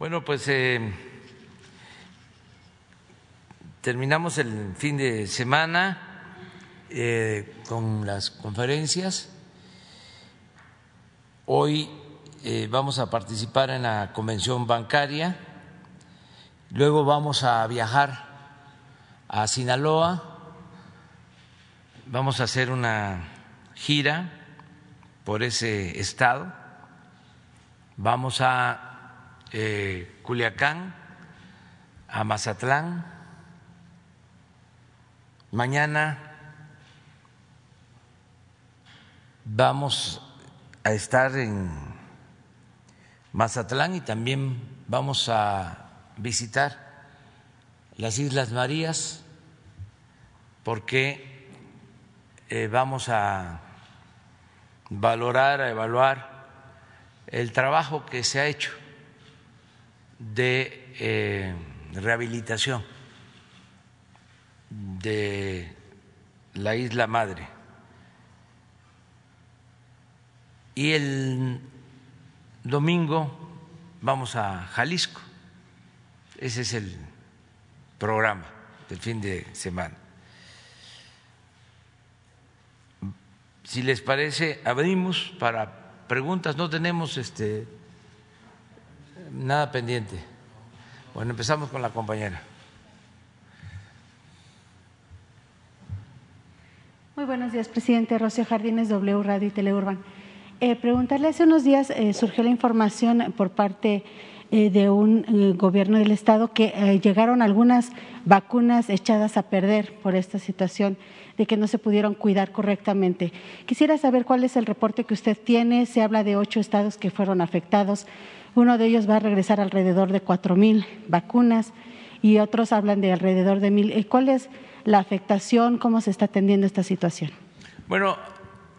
Bueno, pues eh, terminamos el fin de semana eh, con las conferencias. Hoy eh, vamos a participar en la convención bancaria, luego vamos a viajar a Sinaloa, vamos a hacer una gira por ese estado, vamos a eh, Culiacán, a Mazatlán. Mañana vamos a estar en Mazatlán y también vamos a visitar las Islas Marías porque eh, vamos a valorar, a evaluar el trabajo que se ha hecho de eh, rehabilitación de la isla madre. Y el domingo vamos a Jalisco. Ese es el programa del fin de semana. Si les parece, abrimos para preguntas. No tenemos este Nada pendiente. Bueno, empezamos con la compañera. Muy buenos días, presidente. Rocío Jardines, W Radio y Teleurban. Eh, preguntarle, hace unos días eh, surgió la información por parte eh, de un gobierno del Estado que llegaron algunas vacunas echadas a perder por esta situación de que no se pudieron cuidar correctamente. Quisiera saber cuál es el reporte que usted tiene. Se habla de ocho estados que fueron afectados. Uno de ellos va a regresar alrededor de cuatro mil vacunas y otros hablan de alrededor de mil. ¿Cuál es la afectación? ¿Cómo se está atendiendo esta situación? Bueno,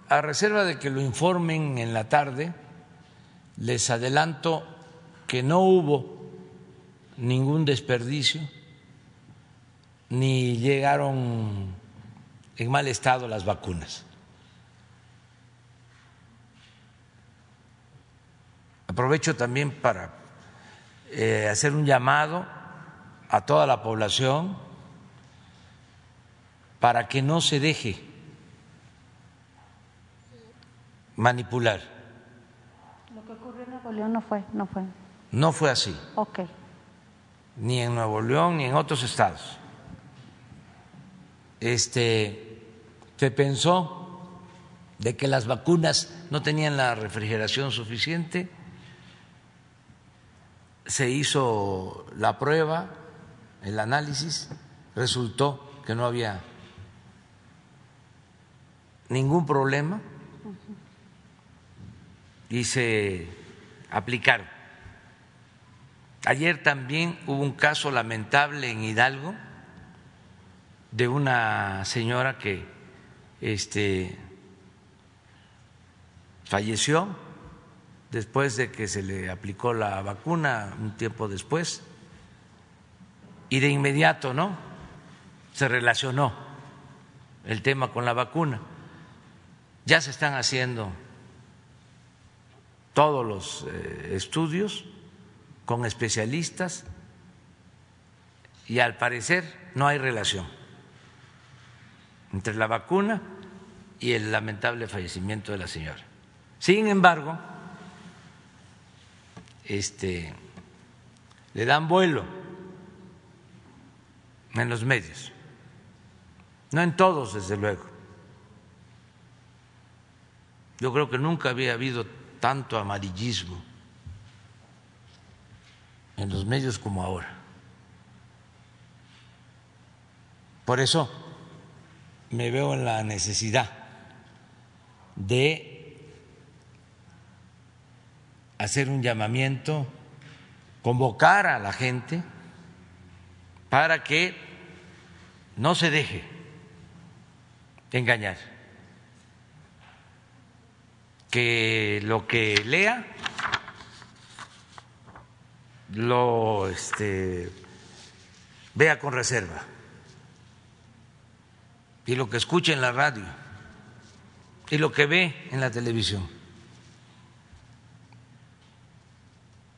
a reserva de que lo informen en la tarde, les adelanto que no hubo ningún desperdicio, ni llegaron en mal estado las vacunas. Aprovecho también para eh, hacer un llamado a toda la población para que no se deje manipular. Lo que ocurrió en Nuevo León no fue, no fue. No fue así. Ok. Ni en Nuevo León ni en otros estados. Este se pensó de que las vacunas no tenían la refrigeración suficiente se hizo la prueba, el análisis, resultó que no había ningún problema y se aplicaron. Ayer también hubo un caso lamentable en Hidalgo de una señora que este, falleció después de que se le aplicó la vacuna, un tiempo después, y de inmediato, ¿no? Se relacionó el tema con la vacuna. Ya se están haciendo todos los eh, estudios con especialistas y al parecer no hay relación entre la vacuna y el lamentable fallecimiento de la señora. Sin embargo, este, le dan vuelo en los medios, no en todos, desde luego. Yo creo que nunca había habido tanto amarillismo en los medios como ahora. Por eso me veo en la necesidad de hacer un llamamiento, convocar a la gente para que no se deje engañar, que lo que lea lo este, vea con reserva. Y lo que escuche en la radio. Y lo que ve en la televisión.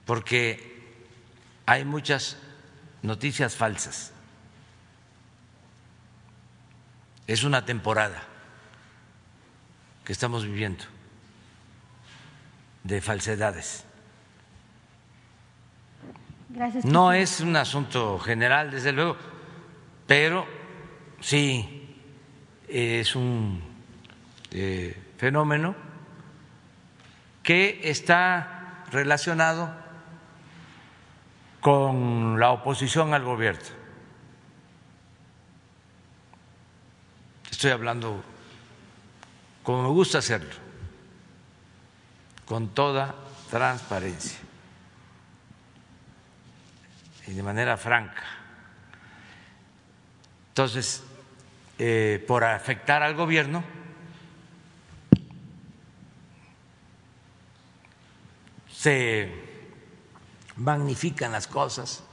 Porque hay muchas noticias falsas. Es una temporada que estamos viviendo de falsedades. no es un asunto general, desde luego, pero sí es un eh, fenómeno que está relacionado con la oposición al gobierno. Estoy hablando como me gusta hacerlo, con toda transparencia y de manera franca. Entonces, eh, por afectar al gobierno, se magnifican las cosas,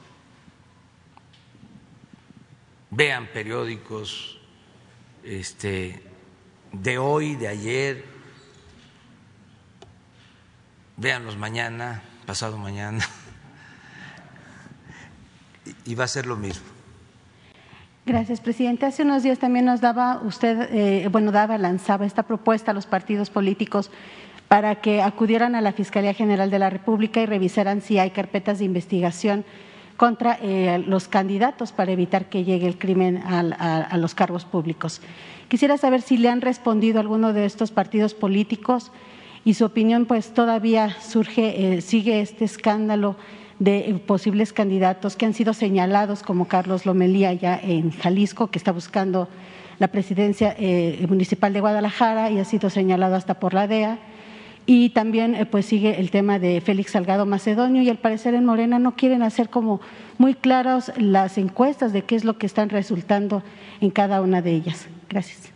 vean periódicos este, de hoy, de ayer, véanlos mañana, pasado mañana, y va a ser lo mismo. Gracias, presidente. Hace unos días también nos daba usted, eh, bueno, daba, lanzaba esta propuesta a los partidos políticos para que acudieran a la Fiscalía General de la República y revisaran si hay carpetas de investigación contra eh, los candidatos para evitar que llegue el crimen a, los cargos públicos. Quisiera saber si le han respondido a alguno de estos partidos políticos y su opinión, pues todavía surge, eh, sigue este escándalo de eh, posibles candidatos que han sido señalados, como Carlos Lomelía ya en Jalisco, que está buscando la presidencia municipal de Guadalajara y ha sido señalado hasta por la DEA y también eh, pues sigue el tema de Félix Salgado Macedonio y al parecer en Morena no quieren hacer como muy claras las encuestas de qué es lo que están resultando en cada una de ellas. Gracias.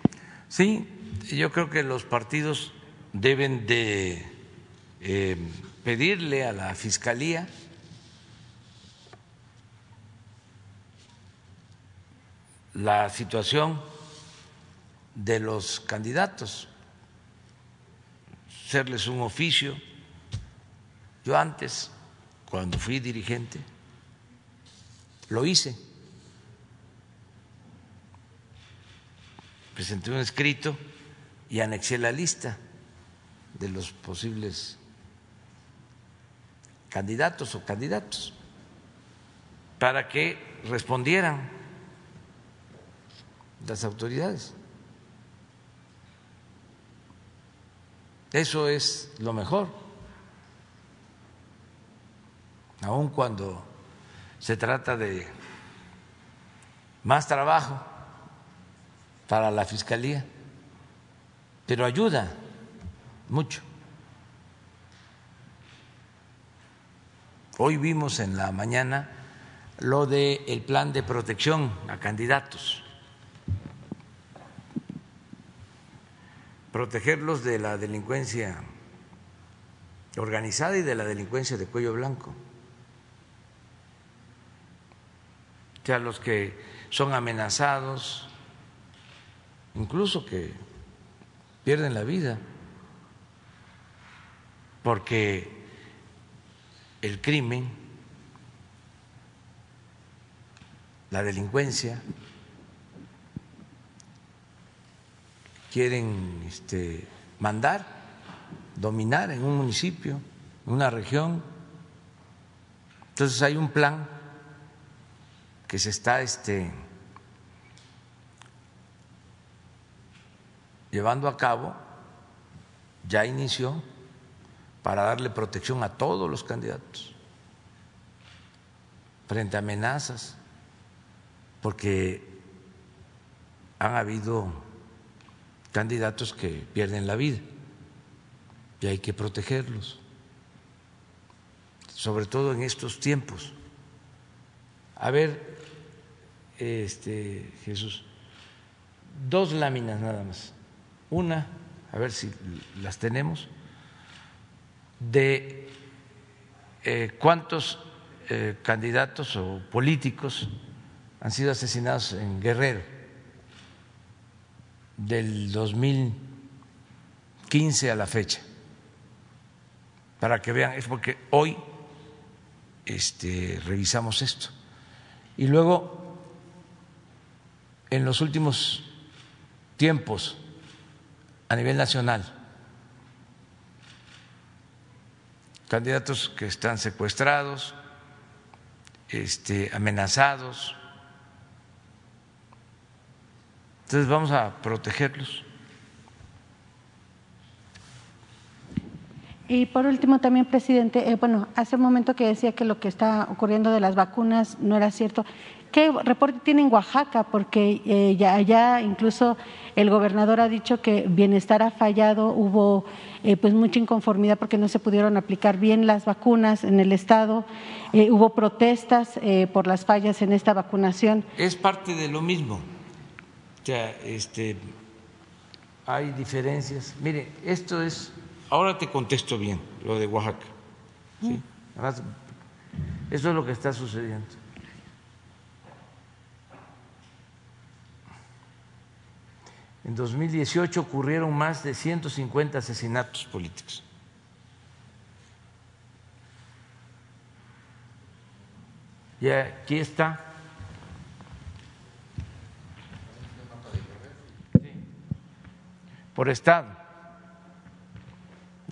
Sí, yo creo que los partidos deben de eh, pedirle a la Fiscalía la situación de los candidatos hacerles un oficio. Yo antes, cuando fui dirigente, lo hice. Presenté un escrito y anexé la lista de los posibles candidatos o candidatos para que respondieran las autoridades. Eso es lo mejor. Aun cuando se trata de más trabajo para la Fiscalía, pero ayuda mucho. Hoy vimos en la mañana lo del el plan de protección a candidatos. Protegerlos de la delincuencia organizada y de la delincuencia de cuello blanco. O sea, los que son amenazados, incluso que pierden la vida, porque el crimen, la delincuencia, quieren este, mandar, dominar en un municipio, en una región. Entonces hay un plan que se está este, llevando a cabo, ya inició, para darle protección a todos los candidatos frente a amenazas, porque han habido candidatos que pierden la vida y hay que protegerlos, sobre todo en estos tiempos. A ver, este Jesús, dos láminas nada más. Una, a ver si las tenemos, de eh, cuántos eh, candidatos o políticos han sido asesinados en Guerrero del 2015 a la fecha, para que vean, es porque hoy este, revisamos esto. Y luego, en los últimos tiempos, a nivel nacional, candidatos que están secuestrados, este, amenazados. Entonces vamos a protegerlos. Y por último también, presidente, eh, bueno, hace un momento que decía que lo que está ocurriendo de las vacunas no era cierto. ¿Qué reporte tiene en Oaxaca? Porque eh, ya allá incluso el gobernador ha dicho que bienestar ha fallado, hubo eh, pues mucha inconformidad porque no se pudieron aplicar bien las vacunas en el estado, hubo protestas por las fallas en esta vacunación. Es parte de lo mismo. O sea, este, hay diferencias. Mire, esto es Ahora te contesto bien lo de Oaxaca. ¿sí? eso es lo que está sucediendo. En 2018 ocurrieron más de 150 asesinatos políticos. Y aquí está. Por estado.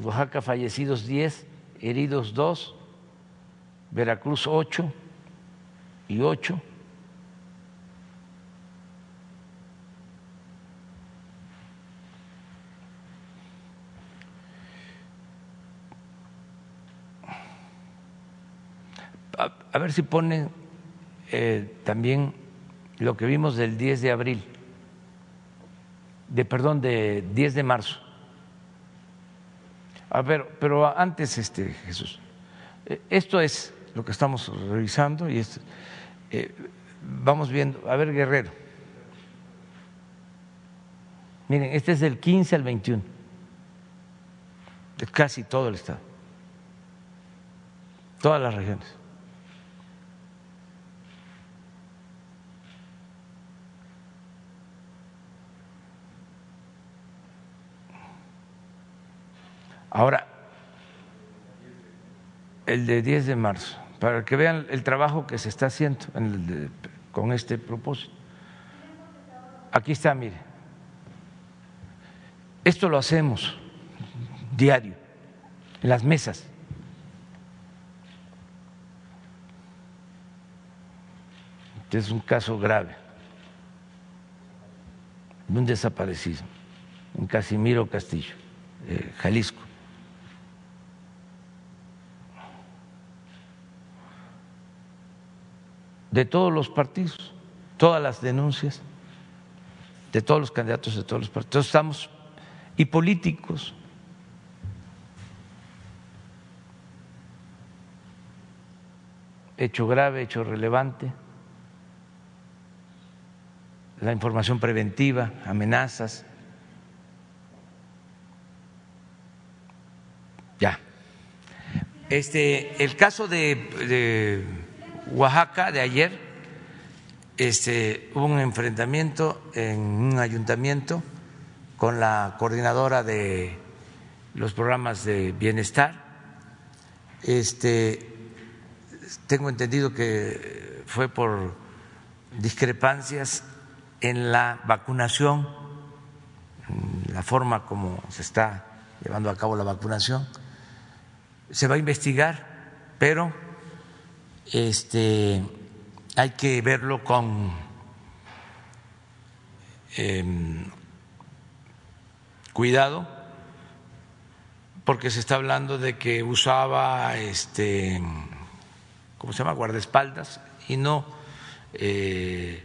Oaxaca fallecidos 10, heridos 2, Veracruz 8 y 8. A, ver si ponen eh, también lo que vimos del 10 de abril, de perdón, de 10 de marzo. A ver, pero antes, este, Jesús, eh, esto es lo que estamos revisando y eh, vamos viendo. A ver, Guerrero. Miren, este es del 15 al 21, de casi todo el Estado, todas las regiones. Ahora, el de 10 de marzo, para que vean el trabajo que se está haciendo con este propósito. Aquí está, mire. Esto lo hacemos diario, en las mesas. Este es un caso grave de un desaparecido, en Casimiro Castillo, Jalisco. De todos los partidos, todas las denuncias de todos los candidatos de todos los partidos. estamos, y políticos. Hecho grave, hecho relevante, la información preventiva, amenazas. Ya. Este, el caso de Oaxaca de ayer este, hubo un enfrentamiento en un ayuntamiento con la coordinadora de los programas de bienestar. Este, tengo entendido que fue por discrepancias en la vacunación, la forma como se está llevando a cabo la vacunación. Se va a investigar, pero este, hay que verlo con em, cuidado, porque se está hablando de que usaba, este, ¿cómo se llama?, guardaespaldas, y no eh,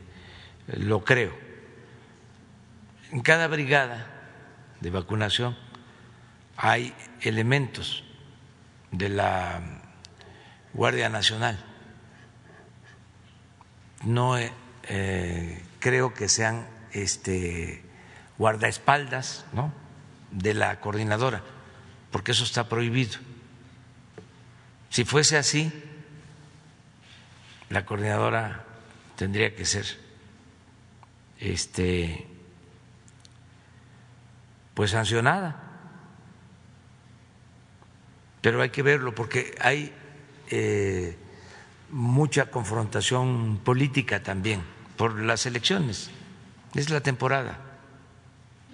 lo creo. En cada brigada de vacunación hay elementos de la Guardia Nacional no eh, creo que sean este, guardaespaldas ¿no? de la coordinadora, porque eso está prohibido. Si fuese así, la coordinadora tendría que ser este pues sancionada. Pero hay que verlo porque hay eh, mucha confrontación política también por las elecciones. Es la temporada.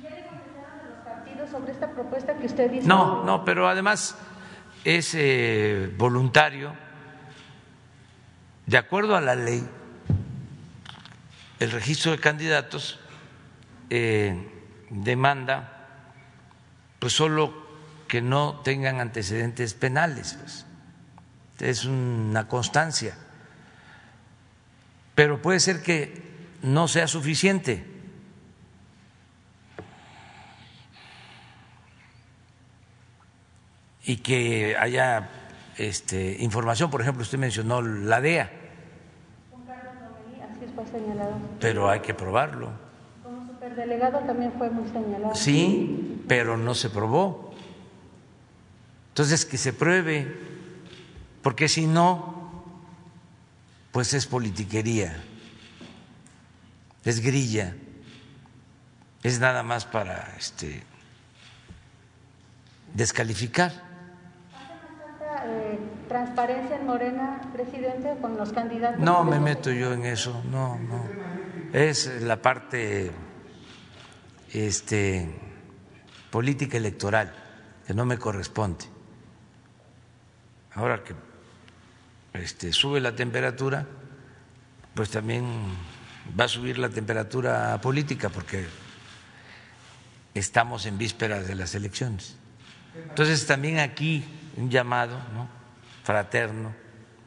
¿Ya le los partidos sobre esta propuesta que usted dice? No, no, pero además es eh, voluntario. De acuerdo a la ley, el registro de candidatos eh, demanda pues solo que no tengan antecedentes penales. Pues. Es una constancia. Pero puede ser que no sea suficiente. Y que haya este, información, por ejemplo, usted mencionó la DEA. Así fue señalado. Pero hay que probarlo. Como superdelegado también fue muy señalado. Sí, pero no se probó. Entonces, que se pruebe, porque si no, pues es politiquería, es grilla, es nada más para este, descalificar. Eh, transparencia en Morena, presidente, con los candidatos? No me meto yo en eso, no, no. Es la parte este, política electoral que no me corresponde. Ahora que este, sube la temperatura, pues también va a subir la temperatura política porque estamos en vísperas de las elecciones. Entonces también aquí un llamado ¿no? fraterno,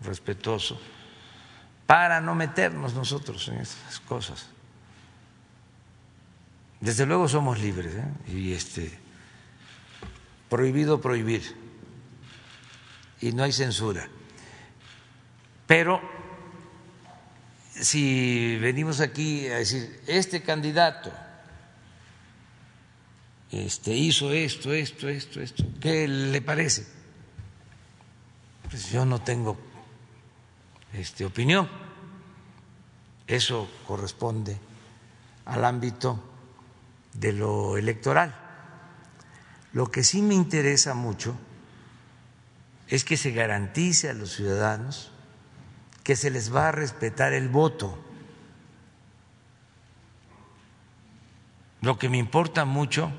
respetuoso, para no meternos nosotros en esas cosas. Desde luego somos libres ¿eh? y este prohibido prohibir y no hay censura. Pero si venimos aquí a decir, este candidato este, hizo esto, esto, esto, esto, ¿qué le parece? Pues yo no tengo este, opinión. Eso corresponde al ámbito de lo electoral. Lo que sí me interesa mucho es que se garantice a los ciudadanos que se les va a respetar el voto. Lo que me importa mucho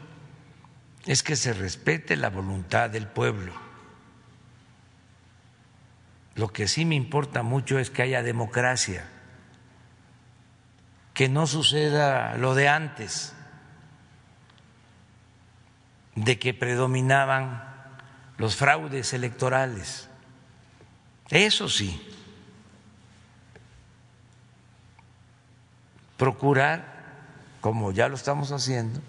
es que se respete la voluntad del pueblo. Lo que sí me importa mucho es que haya democracia, que no suceda lo de antes, de que predominaban los fraudes electorales. Eso sí, procurar, como ya lo estamos haciendo,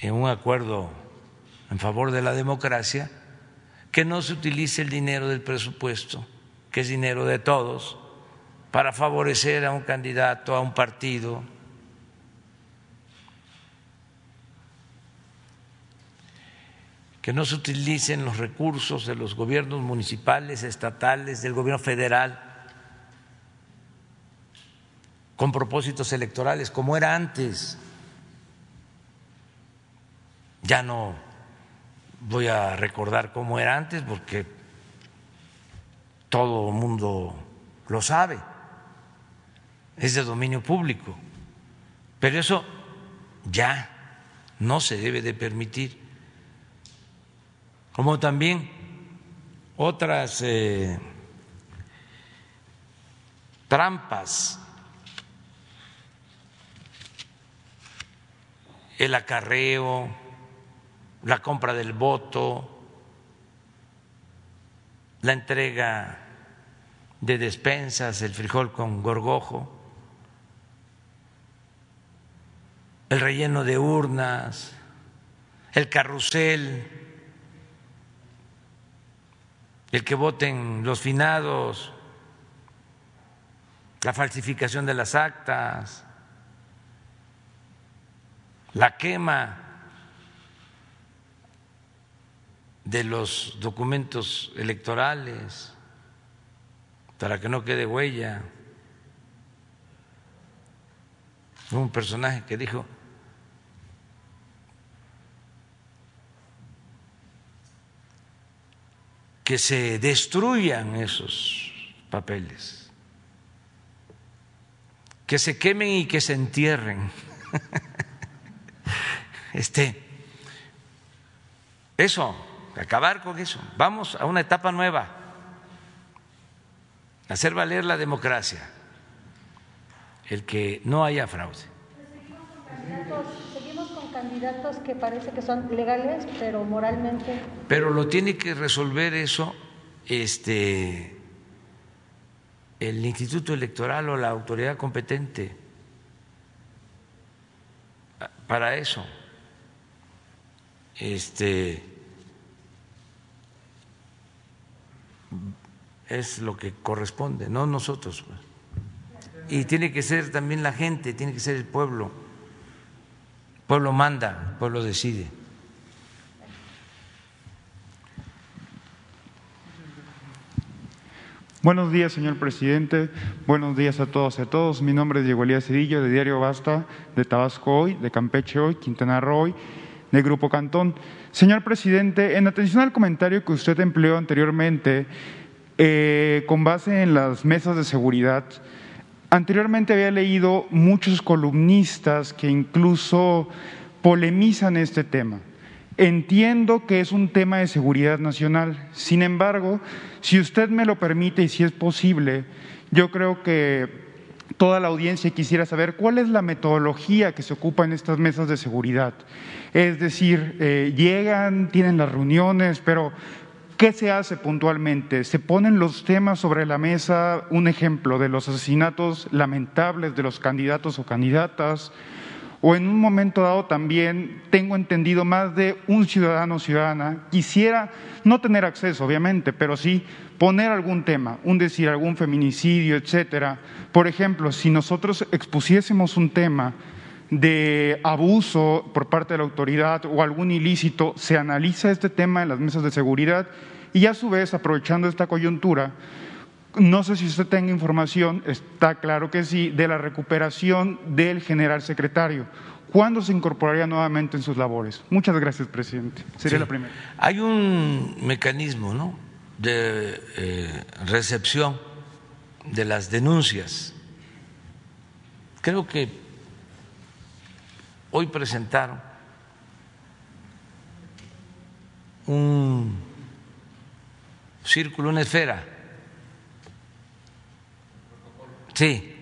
en un acuerdo en favor de la democracia, que no se utilice el dinero del presupuesto, que es dinero de todos, para favorecer a un candidato, a un partido, que no se utilicen los recursos de los gobiernos municipales, estatales, del gobierno federal con propósitos electorales, como era antes. Ya no voy a recordar cómo era antes porque todo el mundo lo sabe, es de dominio público, pero eso ya no se debe de permitir. Como también otras eh, trampas, el acarreo, la compra del voto, la entrega de despensas, el frijol con gorgojo, el relleno de urnas, el carrusel el que voten los finados, la falsificación de las actas, la quema de los documentos electorales para que no quede huella. un personaje que dijo, que se destruyan esos papeles, que se quemen y que se entierren. Este, eso, acabar con eso. Vamos a una etapa nueva, hacer valer la democracia, el que no haya fraude. Seguimos con candidatos que parece que son legales, pero moralmente. Pero lo tiene que resolver eso este, el Instituto Electoral o la autoridad competente para eso. Este es lo que corresponde, no nosotros. Pues. Y tiene que ser también la gente, tiene que ser el pueblo. El pueblo manda, el pueblo decide. Buenos días, señor presidente. Buenos días a todos y a todos. Mi nombre es Diego Elías Cedillo, de Diario Basta, de Tabasco Hoy, de Campeche Hoy, Quintana Roo Hoy, de Grupo Cantón. Señor presidente, en atención al comentario que usted empleó anteriormente, eh, con base en las mesas de seguridad, anteriormente había leído muchos columnistas que incluso polemizan este tema. Entiendo que es un tema de seguridad nacional. Sin embargo, si usted me lo permite y si es posible, yo creo que toda la audiencia quisiera saber cuál es la metodología que se ocupa en estas mesas de seguridad. Es decir, eh, llegan, tienen las reuniones, pero ¿qué se hace puntualmente? ¿Se ponen los temas sobre la mesa? Un ejemplo de los asesinatos lamentables de los candidatos o candidatas o en un momento dado también tengo entendido más de un ciudadano o ciudadana quisiera no tener acceso, obviamente, pero sí poner algún tema, un decir, algún feminicidio, etcétera. Por ejemplo, si nosotros expusiésemos un tema de abuso por parte de la autoridad o algún ilícito, se analiza este tema en las mesas de seguridad y a su vez, aprovechando esta coyuntura, no sé si usted tenga información, está claro que sí, de la recuperación del general secretario. ¿Cuándo se incorporaría nuevamente en sus labores? Muchas gracias, presidente. Sería la primera. Hay un mecanismo ¿no? de eh, recepción de las denuncias. Creo que hoy presentaron un círculo, una esfera Sí,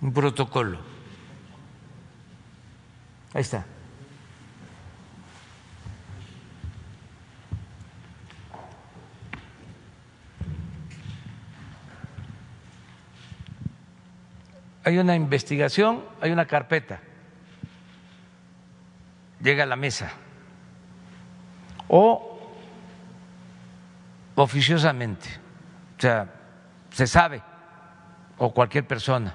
un protocolo. Ahí está. Hay una investigación, hay una carpeta. Llega a la mesa. O oficiosamente. O sea, se sabe o cualquier persona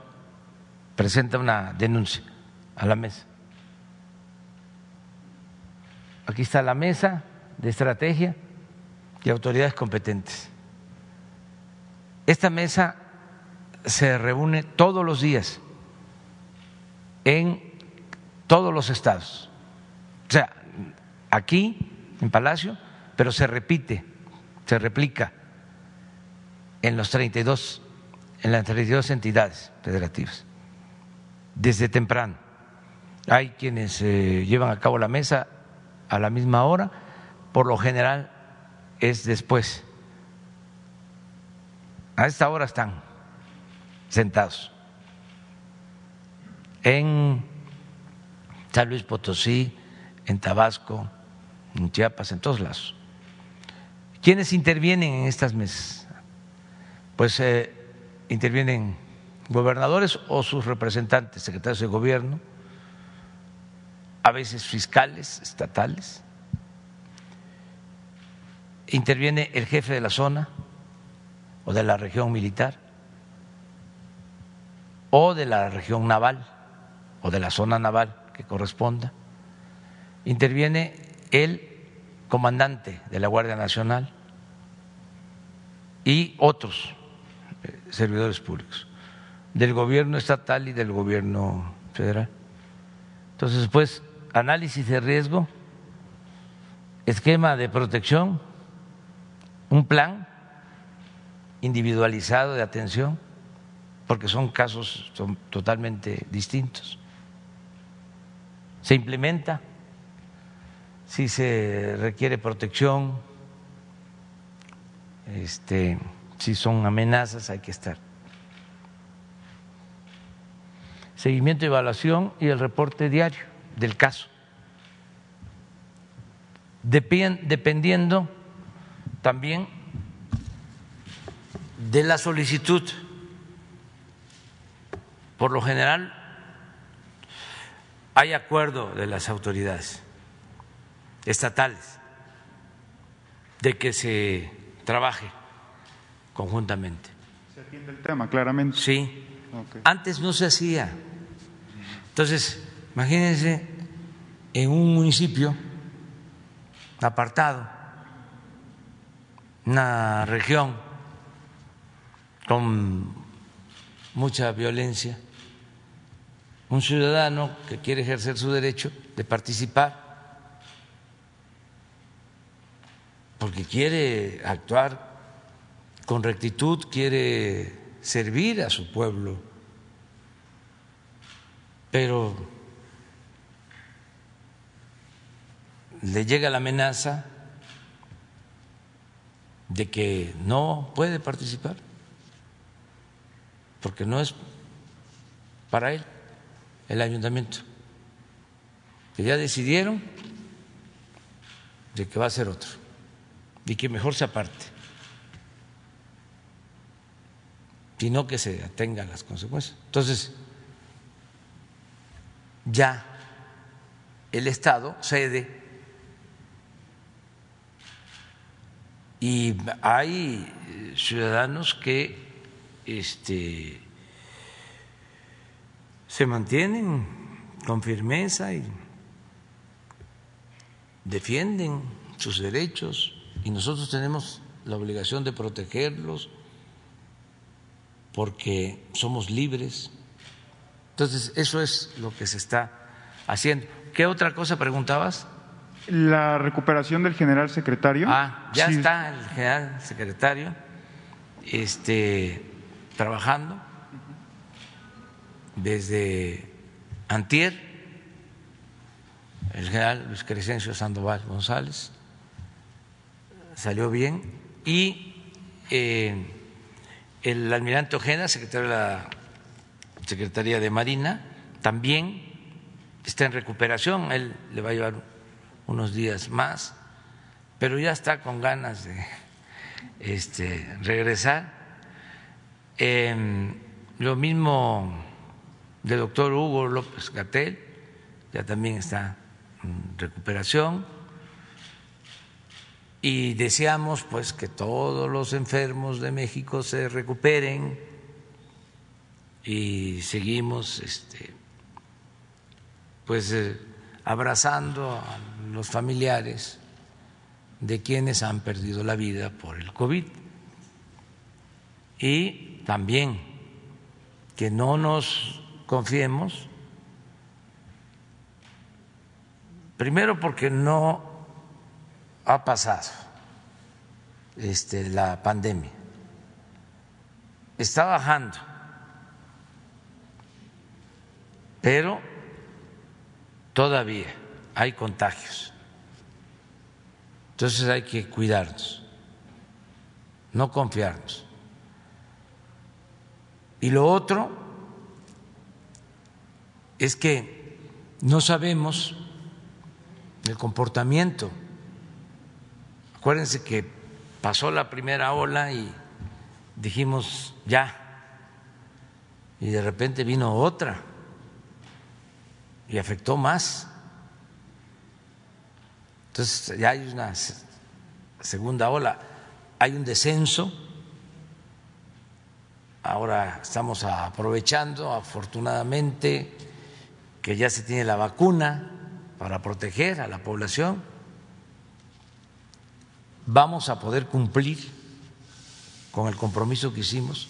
presenta una denuncia a la mesa. Aquí está la mesa de estrategia y autoridades competentes. Esta mesa se reúne todos los días en todos los estados. O sea, aquí en Palacio, pero se repite, se replica en los 32 en las 32 entidades federativas, desde temprano. Hay quienes eh, llevan a cabo la mesa a la misma hora, por lo general es después. A esta hora están sentados en San Luis Potosí, en Tabasco, en Chiapas, en todos lados. ¿Quiénes intervienen en estas mesas? Pues eh, intervienen gobernadores o sus representantes, secretarios de gobierno, a veces fiscales estatales, interviene el jefe de la zona o de la región militar o de la región naval o de la zona naval que corresponda, interviene el comandante de la Guardia Nacional y otros servidores públicos, del gobierno estatal y del gobierno federal. Entonces, pues, análisis de riesgo, esquema de protección un plan individualizado de atención, porque son casos totalmente distintos. Se implementa si se requiere protección, este, si son amenazas, hay que estar. Seguimiento, evaluación y el reporte diario del caso. Dependiendo también de la solicitud. Por lo general, hay acuerdo de las autoridades estatales de que se trabaje conjuntamente. ¿Se atiende el tema claramente? Sí. Antes no se hacía. Entonces, imagínense en un municipio apartado, una región con mucha violencia, un ciudadano que quiere ejercer su derecho de participar porque quiere actuar con rectitud, quiere servir a su pueblo, pero le llega la amenaza de que no puede participar, porque no es para él el ayuntamiento, que ya decidieron de que va a ser otro y que mejor se aparte, sino que se atenga a las consecuencias. Entonces, ya el Estado cede y hay ciudadanos que este, se mantienen con firmeza y defienden sus derechos y nosotros tenemos la obligación de protegerlos porque somos libres. Entonces, eso es lo que se está haciendo. ¿Qué otra cosa preguntabas? La recuperación del general secretario. Ah, ya está el general secretario este, trabajando desde Antier, el general Luis Crescencio Sandoval González, salió bien, y eh, el almirante Ojeda, secretario de la Secretaría de Marina, también está en recuperación, él le va a llevar unos días más, pero ya está con ganas de este, regresar. Em, lo mismo del doctor Hugo López Gatel, ya también está en recuperación. Y deseamos pues que todos los enfermos de México se recuperen y seguimos este, pues eh, abrazando a los familiares de quienes han perdido la vida por el COVID. Y también que no nos confiemos, primero porque no ha pasado este, la pandemia, está bajando, pero todavía hay contagios. Entonces hay que cuidarnos, no confiarnos. Y lo otro es que no sabemos el comportamiento. Acuérdense que pasó la primera ola y dijimos ya, y de repente vino otra y afectó más. Entonces ya hay una segunda ola, hay un descenso. Ahora estamos aprovechando, afortunadamente, que ya se tiene la vacuna para proteger a la población. Vamos a poder cumplir con el compromiso que hicimos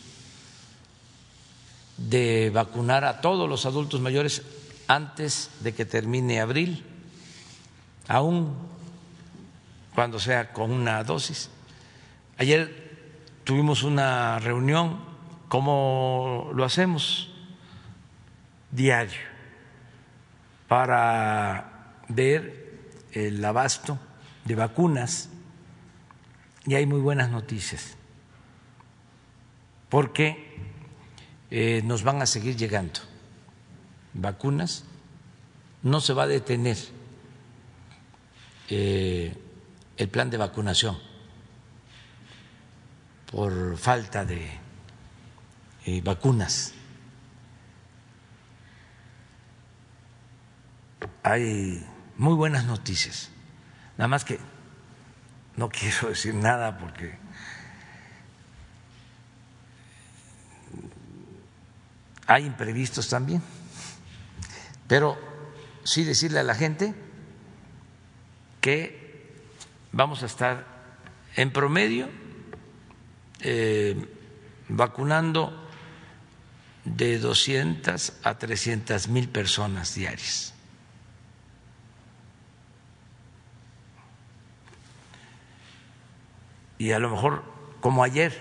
de vacunar a todos los adultos mayores antes de que termine abril, aún cuando sea con una dosis. Ayer tuvimos una reunión, como lo hacemos diario, para ver el abasto de vacunas y hay muy buenas noticias, porque eh, nos van a seguir llegando vacunas, no se va a detener eh, el plan de vacunación por falta de eh, vacunas. Hay muy buenas noticias, nada más que no quiero decir nada porque hay imprevistos también, pero sí decirle a la gente que vamos a estar en promedio eh, vacunando de 200 a 300 mil personas diarias. Y a lo mejor, como ayer,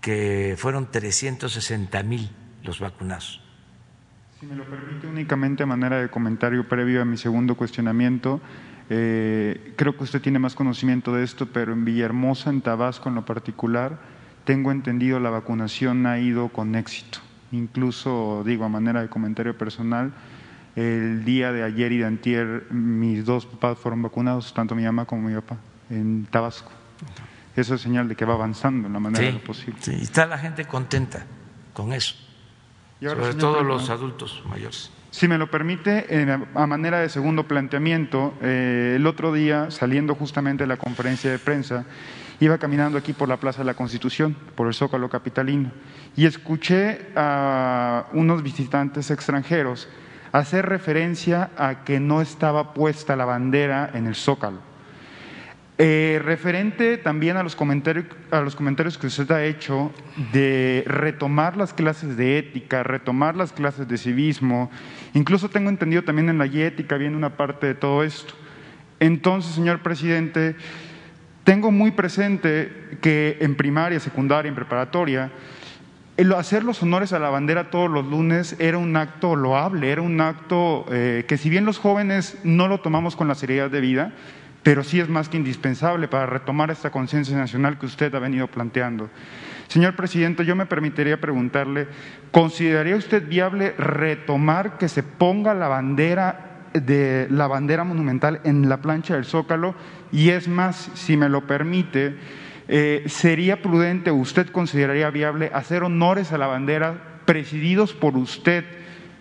que fueron 360 mil los vacunados. Si me lo permite únicamente a manera de comentario previo a mi segundo cuestionamiento, eh, creo que usted tiene más conocimiento de esto, pero en Villahermosa, en Tabasco en lo particular, tengo entendido la vacunación ha ido con éxito. Incluso, digo, a manera de comentario personal, el día de ayer y de antier mis dos papás fueron vacunados, tanto mi mamá como mi papá, en Tabasco. Eso es señal de que va avanzando en la manera sí, posible. Sí, está la gente contenta con eso, sobre todo los adultos mayores. Si me lo permite, a manera de segundo planteamiento, eh, el otro día, saliendo justamente de la conferencia de prensa, iba caminando aquí por la Plaza de la Constitución, por el Zócalo Capitalino, y escuché a unos visitantes extranjeros hacer referencia a que no estaba puesta la bandera en el Zócalo. Eh, referente también a los, comentarios, a los comentarios que usted ha hecho de retomar las clases de ética, retomar las clases de civismo, incluso tengo entendido también en la ética viene una parte de todo esto. Entonces, señor presidente, tengo muy presente que en primaria, secundaria, en preparatoria, hacer los honores a la bandera todos los lunes era un acto loable, era un acto eh, que si bien los jóvenes no lo tomamos con la seriedad de vida, pero sí es más que indispensable para retomar esta conciencia nacional que usted ha venido planteando. Señor presidente, yo me permitiría preguntarle, ¿consideraría usted viable retomar que se ponga la bandera de la bandera monumental en la plancha del Zócalo? Y es más, si me lo permite, eh, ¿sería prudente usted consideraría viable hacer honores a la bandera presididos por usted?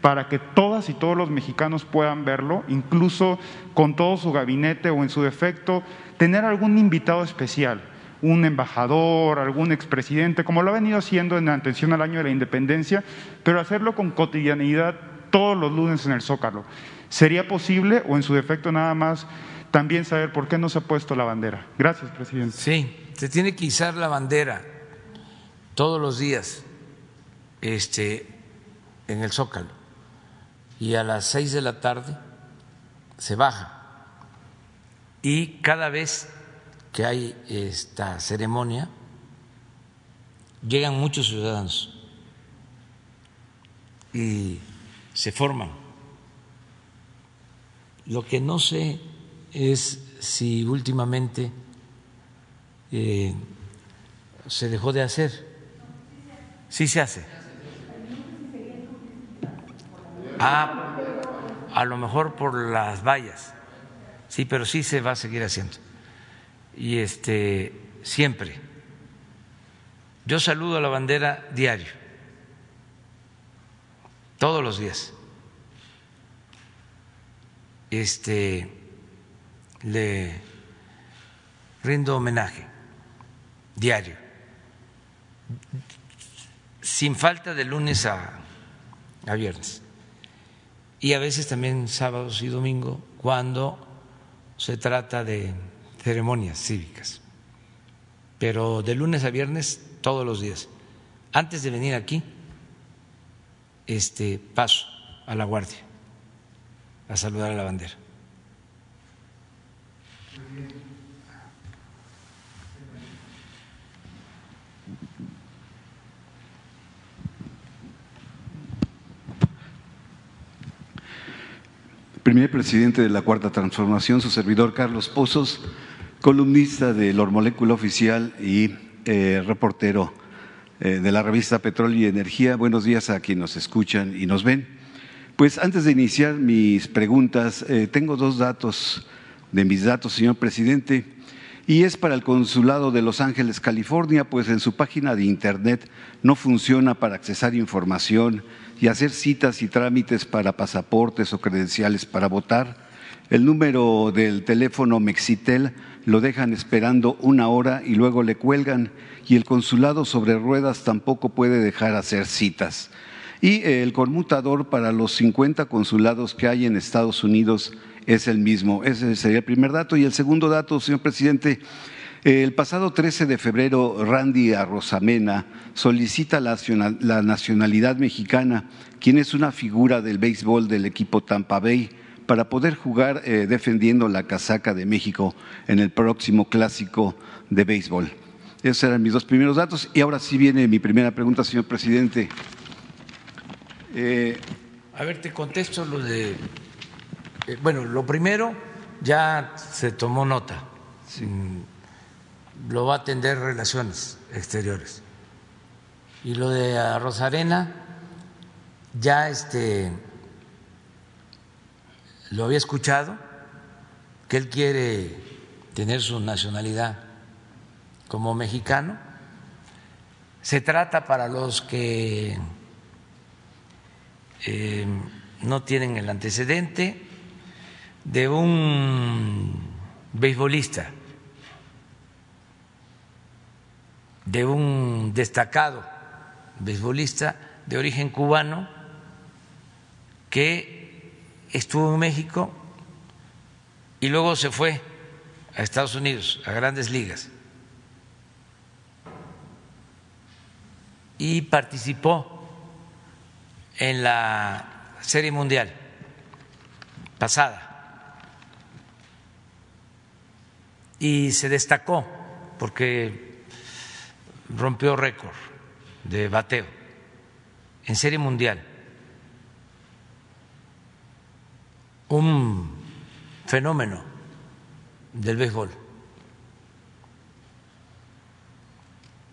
Para que todas y todos los mexicanos puedan verlo, incluso con todo su gabinete o en su defecto, tener algún invitado especial, un embajador, algún expresidente, como lo ha venido haciendo en atención al año de la independencia, pero hacerlo con cotidianidad todos los lunes en el Zócalo. ¿Sería posible o en su defecto nada más también saber por qué no se ha puesto la bandera? Gracias, presidente. Sí, se tiene que izar la bandera todos los días este, en el Zócalo y a las seis de la tarde se baja. Y cada vez que hay esta ceremonia, llegan muchos ciudadanos y se forman. Lo que no sé es si últimamente eh, se dejó de hacer. Sí se hace. Ah, a lo mejor por las vallas. Sí, pero sí se va a seguir haciendo. Y este siempre. Yo saludo a la bandera diario. Todos los días. Este le rindo homenaje diario. Sin falta de lunes a, a viernes y a veces también sábados y domingo cuando se trata de ceremonias cívicas. Pero de lunes a viernes todos los días. Antes de venir aquí, este paso a la guardia a saludar a la bandera. Primer presidente de la Cuarta Transformación, su servidor Carlos Pozos, columnista de Lor Molécula Oficial y eh, reportero eh, de la revista Petróleo y Energía. Buenos días a quienes nos escuchan y nos ven. Pues antes de iniciar mis preguntas, eh, tengo dos datos de mis datos, señor presidente, y es para el Consulado de Los Ángeles, California, pues en su página de Internet no funciona para accesar información y hacer citas y trámites para pasaportes o credenciales para votar. El número del teléfono Mexitel lo dejan esperando una hora y luego le cuelgan y el consulado sobre ruedas tampoco puede dejar hacer citas. Y el conmutador para los 50 consulados que hay en Estados Unidos es el mismo. Ese sería el primer dato. Y el segundo dato, señor presidente, el pasado 13 de febrero, Randy Arrosamena solicita la nacionalidad mexicana, quien es una figura del béisbol del equipo Tampa Bay, para poder jugar eh, defendiendo la casaca de México en el próximo clásico de béisbol. Esos eran mis dos primeros datos. Y ahora sí viene mi primera pregunta, señor presidente. Eh, a ver, te contesto lo de. Eh, bueno, lo primero, ya se tomó nota lo va a atender Relaciones Exteriores. Y lo de Rosarena, ya este, lo había escuchado, que él quiere tener su nacionalidad como mexicano. Se trata para los que eh, no tienen el antecedente de un beisbolista de un destacado beisbolista de origen cubano que estuvo en México y luego se fue a Estados Unidos, a grandes ligas, y participó en la Serie Mundial pasada. Y se destacó porque rompió récord de bateo en serie mundial. Un fenómeno del béisbol.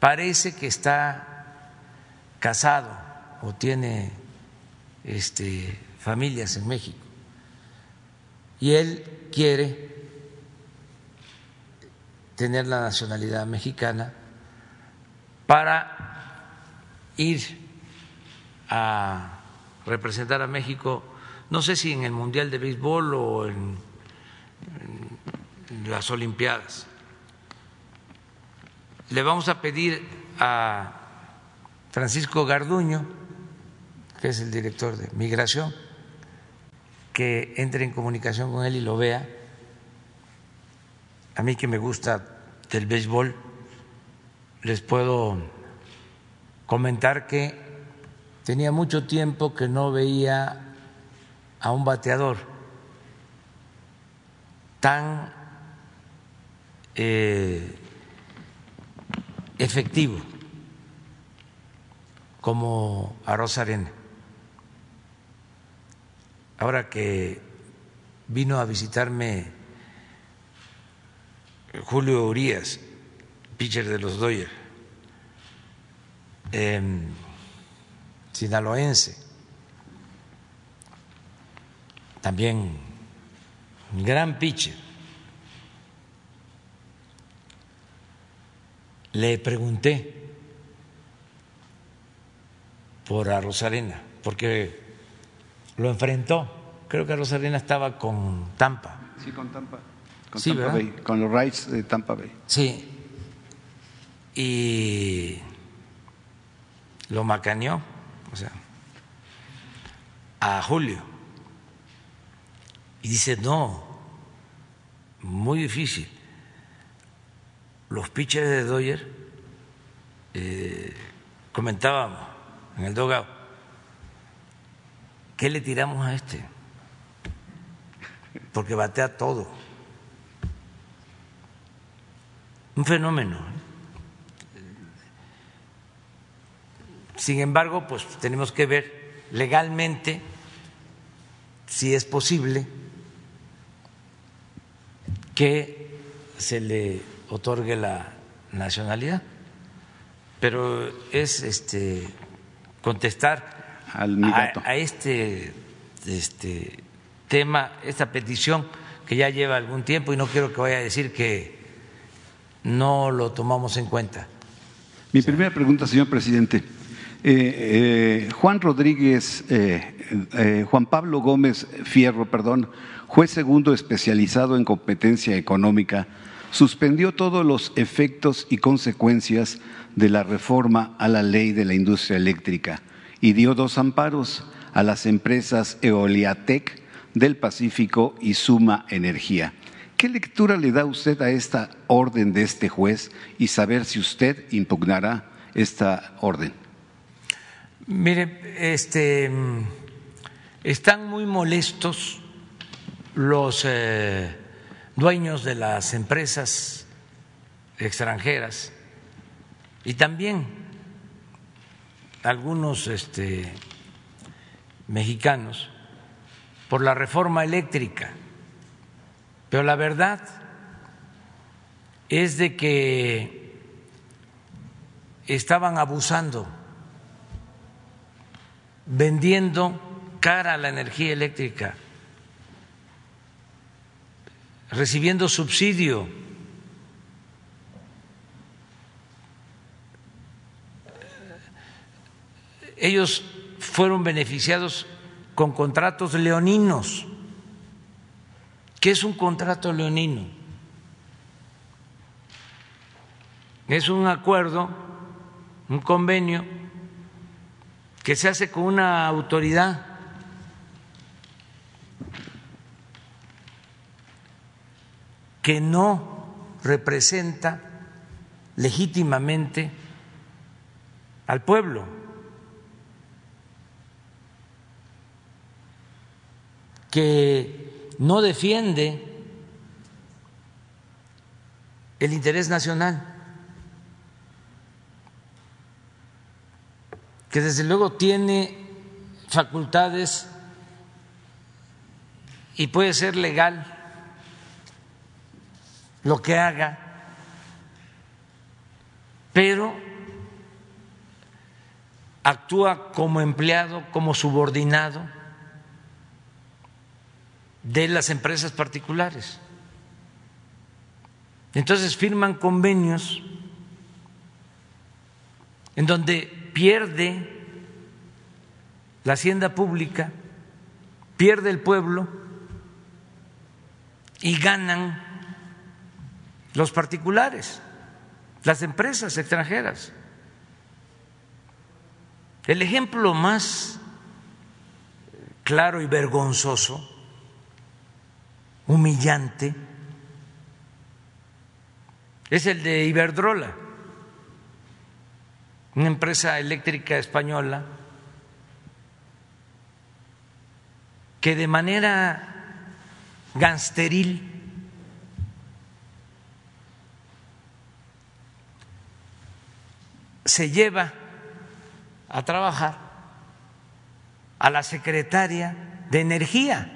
Parece que está casado o tiene este, familias en México y él quiere tener la nacionalidad mexicana para ir a representar a México, no sé si en el Mundial de Béisbol o en, las Olimpiadas. Le vamos a pedir a Francisco Garduño, que es el director de Migración, que entre en comunicación con él y lo vea. A mí que me gusta del béisbol, les puedo comentar que tenía mucho tiempo que no veía a un bateador tan eh, efectivo como a Rosarena. Ahora que vino a visitarme Julio Urias, pitcher de los Dodgers, sinaloense, también un gran pitcher. Le pregunté por a Rosarena, porque lo enfrentó. Creo que Rosarena estaba con Tampa. Sí, con Tampa. Con, Tampa Bay, con los Rights de Tampa Bay. Sí, y lo macaneó, o sea, a Julio. Y dice, no, muy difícil. Los pitchers de Doyer, eh, comentábamos en el dogado, ¿qué le tiramos a este? Porque batea todo. Un fenómeno. Sin embargo, pues tenemos que ver legalmente si es posible que se le otorgue la nacionalidad. Pero es este contestar a, este, este tema, esta petición que ya lleva algún tiempo y no quiero que vaya a decir que no lo tomamos en cuenta. Mi primera pregunta, señor presidente. Eh, eh, Juan Rodríguez, eh, Juan Pablo Gómez Fierro, perdón, juez segundo especializado en competencia económica, suspendió todos los efectos y consecuencias de la reforma a la ley de la industria eléctrica y dio dos amparos a las empresas Eoliatec del Pacífico y Suma Energía. ¿Qué lectura le da usted a esta orden de este juez y saber si usted impugnará esta orden? Mire, este, están muy molestos los eh, dueños de las empresas extranjeras y también algunos este, mexicanos por la reforma eléctrica. Pero la verdad es de que estaban abusando, vendiendo cara la energía eléctrica, recibiendo subsidio. Ellos fueron beneficiados con contratos leoninos. ¿Qué es un contrato leonino? Es un acuerdo, un convenio que se hace con una autoridad que no representa legítimamente al pueblo. que no defiende el interés nacional, que desde luego tiene facultades y puede ser legal lo que haga, pero actúa como empleado, como subordinado de las empresas particulares. Entonces firman convenios en donde pierde la hacienda pública, pierde el pueblo y ganan los particulares, las empresas extranjeras. El ejemplo más claro y vergonzoso humillante es el de Iberdrola, una empresa eléctrica española que de manera gangsteril se lleva a trabajar a la secretaria de Energía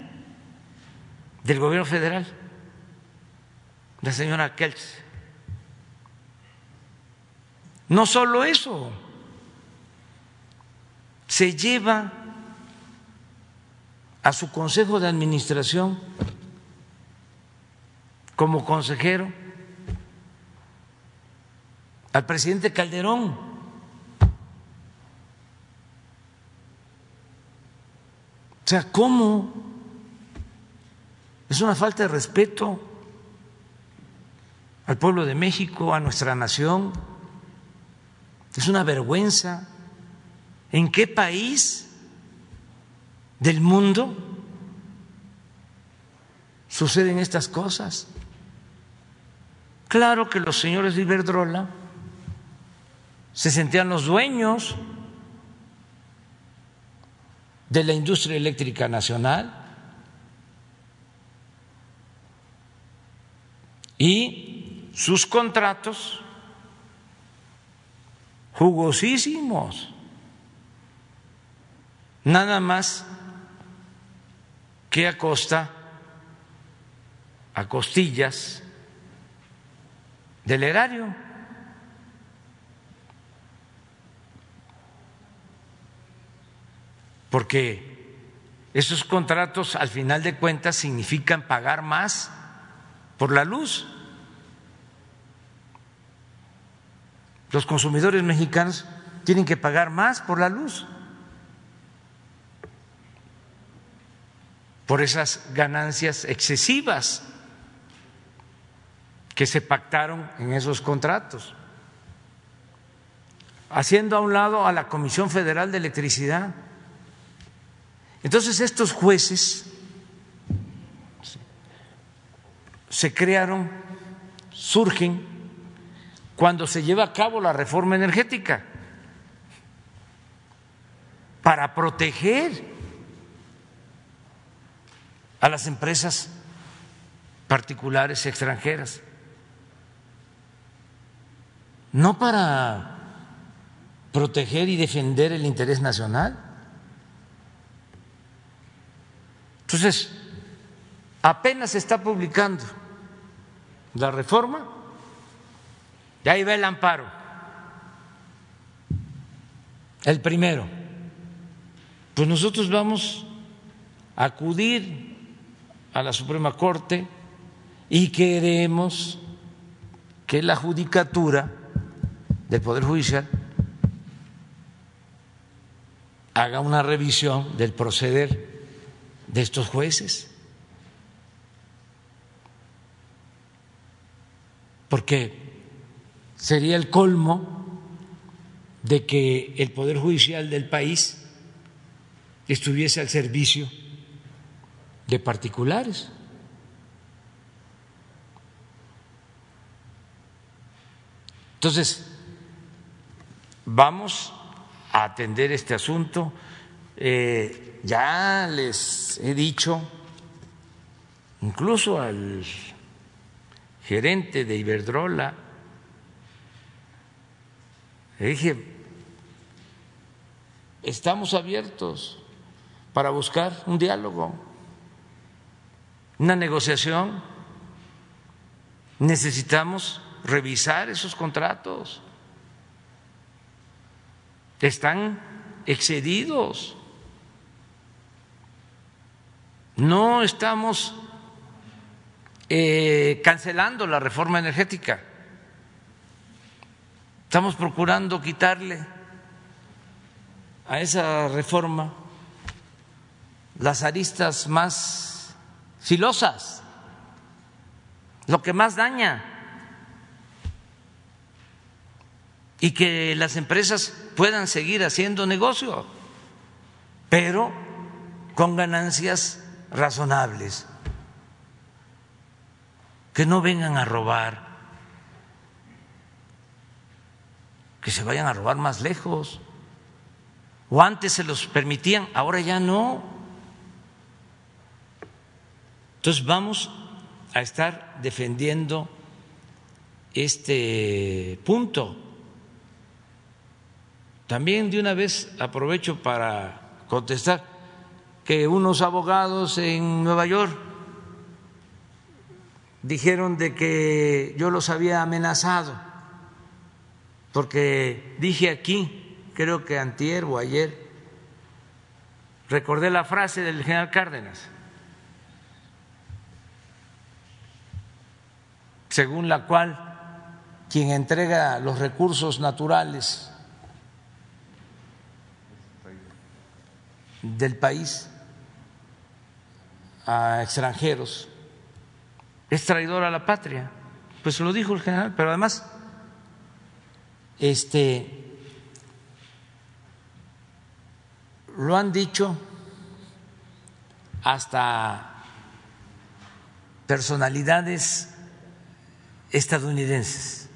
del gobierno federal, la señora Kelch. No solo eso, se lleva a su consejo de administración como consejero al presidente Calderón. O sea, ¿cómo es una falta de respeto al pueblo de México, a nuestra nación. Es una vergüenza. ¿En qué país del mundo suceden estas cosas? Claro que los señores de Iberdrola se sentían los dueños de la industria eléctrica nacional y sus contratos jugosísimos, nada más que a costa a costillas del erario. Porque esos contratos al final de cuentas significan pagar más por la luz. Los consumidores mexicanos tienen que pagar más por la luz. por esas ganancias excesivas que se pactaron en esos contratos, haciendo a un lado a la Comisión Federal de Electricidad. Entonces estos jueces se crearon, surgen cuando se lleva a cabo la reforma energética para proteger a las empresas particulares extranjeras, no para proteger y defender el interés nacional. Entonces, apenas se está publicando la reforma, y ahí va el amparo, el primero. Pues nosotros vamos a acudir a la Suprema Corte y queremos que la judicatura del Poder Judicial haga una revisión del proceder de estos jueces. Porque sería el colmo de que el Poder Judicial del país estuviese al servicio de particulares. Entonces, vamos a atender este asunto. Eh, ya les he dicho, incluso al gerente de Iberdrola, le dije, estamos abiertos para buscar un diálogo una negociación. Necesitamos revisar esos contratos. Están excedidos. No estamos eh, cancelando la reforma energética. Estamos procurando quitarle a esa reforma las aristas más filosas, lo que más daña, y que las empresas puedan seguir haciendo negocio, pero con ganancias razonables, que no vengan a robar, que se vayan a robar más lejos, o antes se los permitían, ahora ya no. Entonces vamos a estar defendiendo este punto. También de una vez aprovecho para contestar que unos abogados en Nueva York dijeron de que yo los había amenazado porque dije aquí, creo que antier o ayer, recordé la frase del general Cárdenas según la cual quien entrega los recursos naturales del país a extranjeros es traidor a la patria. Pues lo dijo el general, pero además este lo han dicho hasta personalidades estadounidenses,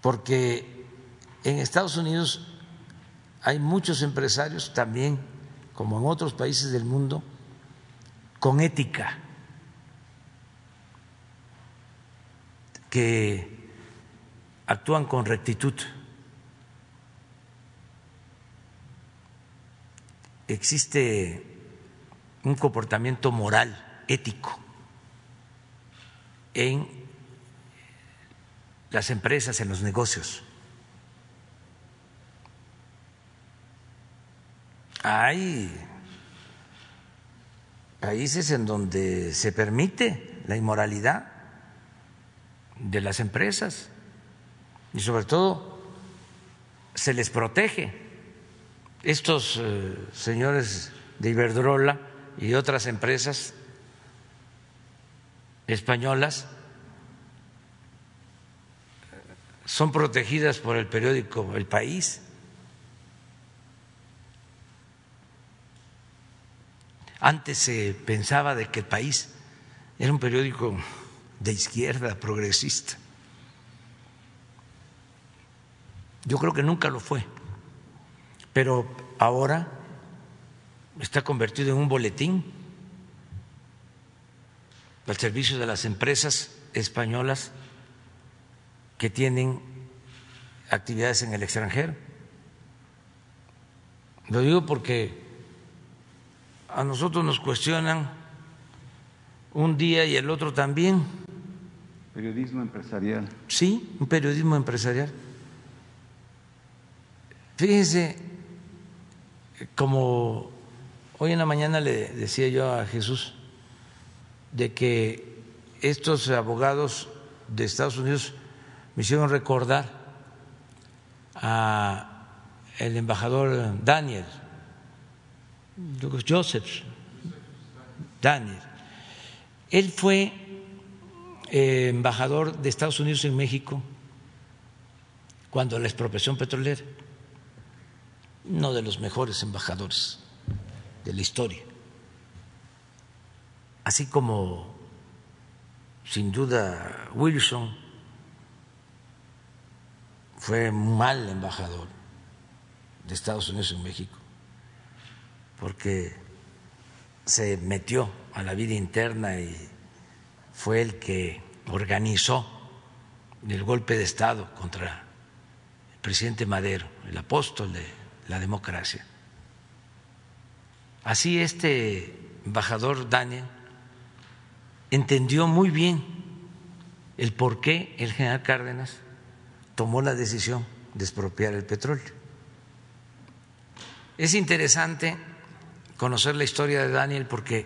porque en Estados Unidos hay muchos empresarios también, como en otros países del mundo, con ética, que actúan con rectitud. Existe un comportamiento moral, ético, en las empresas, en los negocios. Hay países en donde se permite la inmoralidad de las empresas y sobre todo se les protege. Estos eh, señores de Iberdrola y otras empresas españolas son protegidas por el periódico El País. Antes se pensaba de que El País era un periódico de izquierda, progresista. Yo creo que nunca lo fue, pero ahora está convertido en un boletín al servicio de las empresas españolas que tienen actividades en el extranjero. Lo digo porque a nosotros nos cuestionan un día y el otro también. Periodismo empresarial. Sí, un periodismo empresarial. Fíjense, como hoy en la mañana le decía yo a Jesús, de que estos abogados de Estados Unidos me hicieron recordar a el embajador Daniel, Joseph Daniel. Él fue eh, embajador de Estados Unidos en México cuando la expropiación petrolera, uno de los mejores embajadores de la historia. Así como sin duda Wilson fue mal embajador de Estados Unidos en México, porque se metió a la vida interna y fue el que organizó el golpe de Estado contra el presidente Madero, el apóstol de la democracia. Así este embajador Daniel entendió muy bien el por qué el general Cárdenas tomó la decisión de expropiar el petróleo. Es interesante conocer la historia de Daniel porque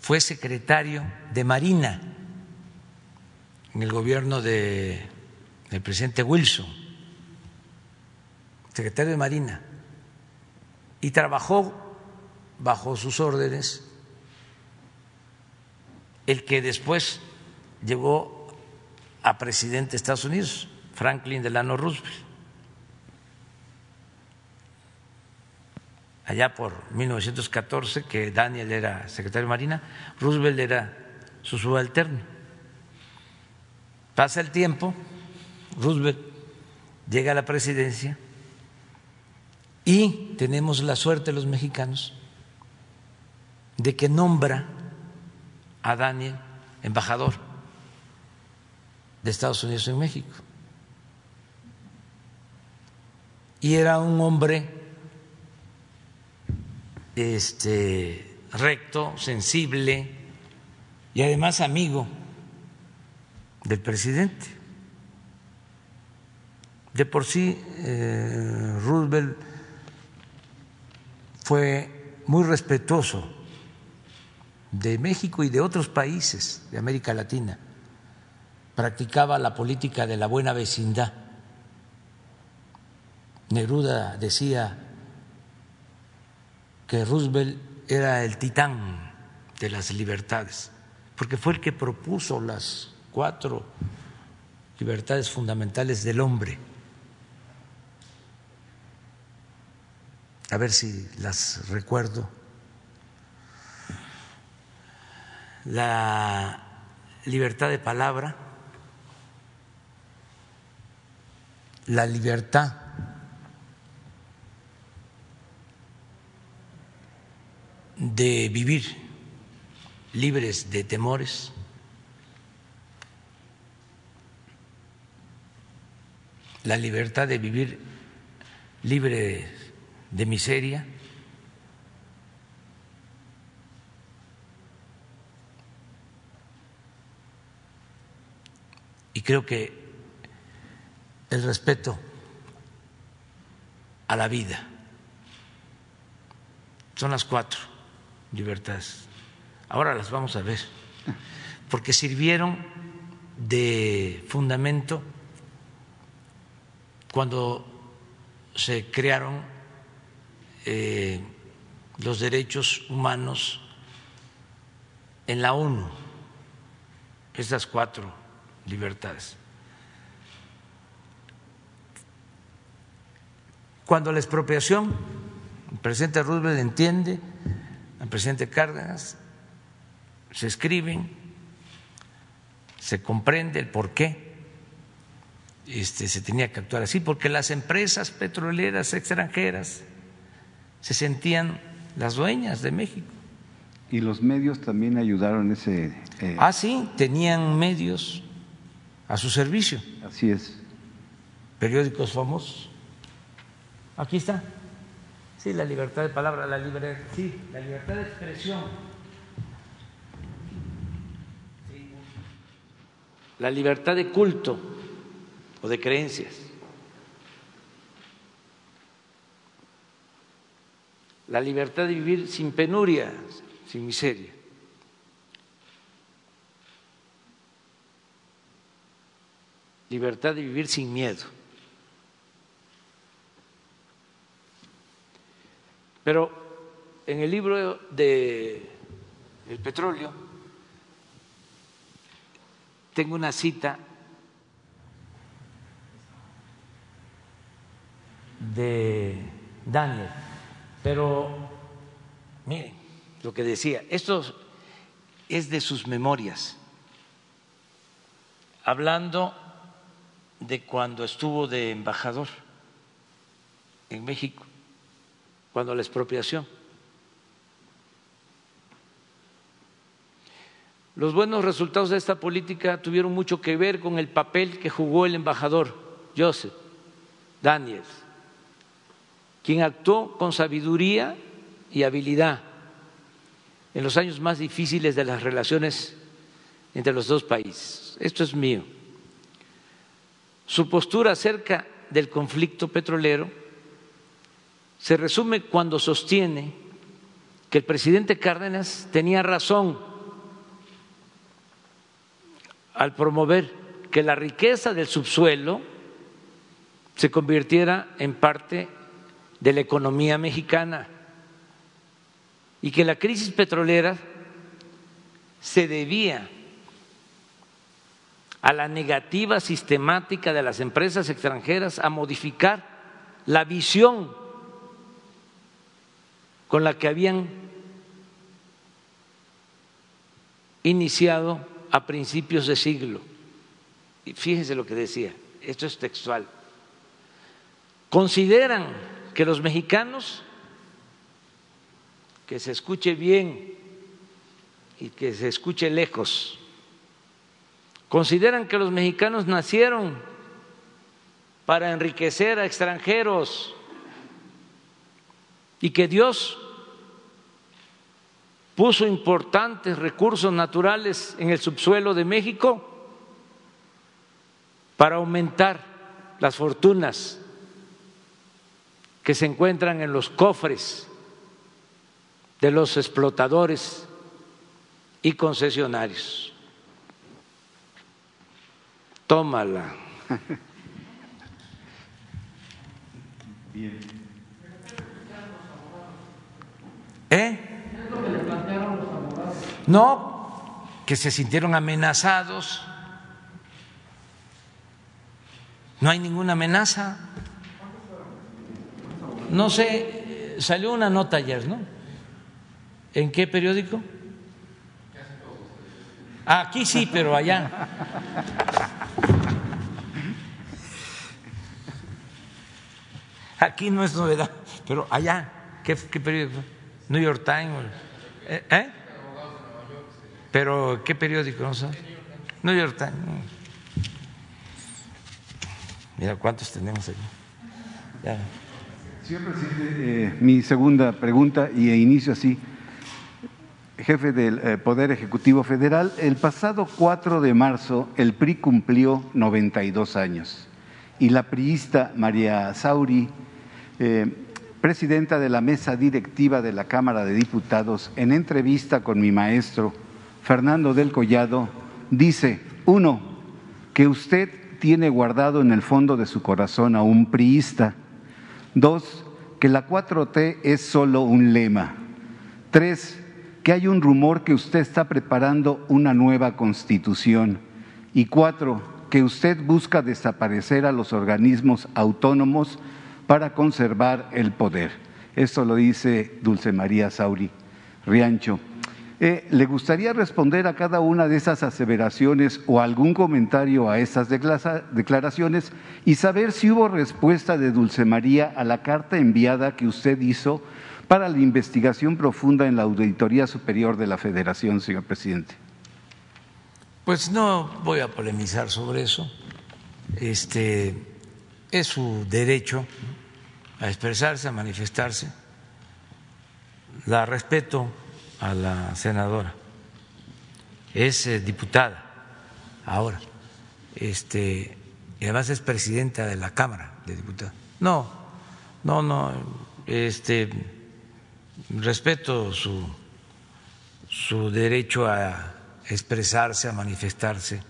fue secretario de Marina en el gobierno de, del presidente Wilson, secretario de Marina, y trabajó bajo sus órdenes el que después llegó a presidente de Estados Unidos, Franklin Delano Roosevelt. Allá por 1914, que Daniel era secretario de Marina, Roosevelt era su subalterno. Pasa el tiempo, Roosevelt llega a la presidencia y tenemos la suerte los mexicanos de que nombra a Daniel embajador de Estados Unidos en México. Y era un hombre este, recto, sensible y además amigo del presidente. De por sí, eh, Roosevelt fue muy respetuoso de México y de otros países de América Latina. Practicaba la política de la buena vecindad. Neruda decía que Roosevelt era el titán de las libertades, porque fue el que propuso las cuatro libertades fundamentales del hombre. A ver si las recuerdo la libertad de palabra, la libertad de vivir libres de temores, la libertad de vivir libre de miseria. Y creo que el respeto a la vida son las cuatro libertades. Ahora las vamos a ver, porque sirvieron de fundamento cuando se crearon eh, los derechos humanos en la ONU, estas cuatro libertades. Cuando la expropiación, el presidente Roosevelt entiende, el presidente Cárdenas, se escriben, se comprende el por qué este, se tenía que actuar así, porque las empresas petroleras extranjeras se sentían las dueñas de México. Y los medios también ayudaron ese. Eh, ah, sí, tenían medios a su servicio. Así es. Periódicos famosos. Aquí está. Sí, la libertad de palabra, la libertad, sí, la libertad de expresión. La libertad de culto o de creencias. La libertad de vivir sin penuria, sin miseria. libertad de vivir sin miedo. Pero en el libro de El petróleo tengo una cita de Daniel, pero miren lo que decía, esto es de sus memorias, hablando de cuando estuvo de embajador en México, cuando la expropiación. Los buenos resultados de esta política tuvieron mucho que ver con el papel que jugó el embajador Joseph Daniels, quien actuó con sabiduría y habilidad en los años más difíciles de las relaciones entre los dos países. Esto es mío. Su postura acerca del conflicto petrolero se resume cuando sostiene que el presidente Cárdenas tenía razón al promover que la riqueza del subsuelo se convirtiera en parte de la economía mexicana y que la crisis petrolera se debía a la negativa sistemática de las empresas extranjeras a modificar la visión con la que habían iniciado a principios de siglo. Y lo que decía, esto es textual. Consideran que los mexicanos, que se escuche bien y que se escuche lejos, consideran que los mexicanos nacieron para enriquecer a extranjeros y que Dios puso importantes recursos naturales en el subsuelo de México para aumentar las fortunas que se encuentran en los cofres de los explotadores y concesionarios tómala. Bien. ¿Eh? No, que se sintieron amenazados. No hay ninguna amenaza. No sé, salió una nota ayer, ¿no? ¿En qué periódico? Aquí sí, pero allá. Aquí no es novedad, pero allá, ¿qué, periódico? New York Times. ¿Eh? ¿eh? Pero ¿qué periódico? No New York Times. Mira cuántos tenemos aquí. Señor presidente, eh, mi segunda pregunta y inicio así. jefe del eh, Poder Ejecutivo Federal, el pasado 4 de marzo el PRI cumplió 92 años y la priista María Sauri, eh, presidenta de la mesa directiva de la Cámara de Diputados, en entrevista con mi maestro Fernando del Collado, dice, uno, que usted tiene guardado en el fondo de su corazón a un priista. Dos, que la 4T es solo un lema. Tres, que hay un rumor que usted está preparando una nueva constitución. Y cuatro, que usted busca desaparecer a los organismos autónomos para conservar el poder. Esto lo dice Dulce María Sauri Riancho. Eh, ¿Le gustaría responder a cada una de esas aseveraciones o algún comentario a esas declaraciones y saber si hubo respuesta de Dulce María a la carta enviada que usted hizo para la investigación profunda en la Auditoría Superior de la Federación, señor presidente? Pues no voy a polemizar sobre eso. Este es su derecho a expresarse, a manifestarse. La respeto a la senadora. Es eh, diputada ahora. Este y además es presidenta de la Cámara de Diputados. No, no, no, este respeto su, su derecho a expresarse, a manifestarse.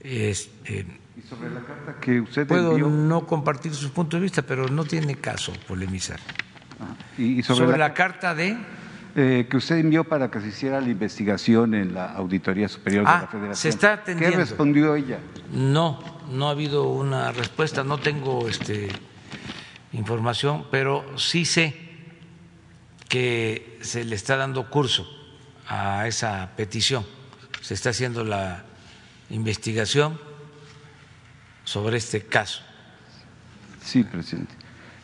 Este, ¿Y sobre la carta que usted puedo no compartir su punto de vista, pero no tiene caso polemizar. Ah, ¿Y sobre, la, carta de eh, que usted envió para que se hiciera la investigación en la Auditoría Superior de la ah, Federación. Se está atendiendo. ¿Qué respondió ella? No, no ha habido una respuesta, no tengo este información, pero sí sé que se le está dando curso a esa petición. Se está haciendo la investigación sobre este caso. Sí, presidente.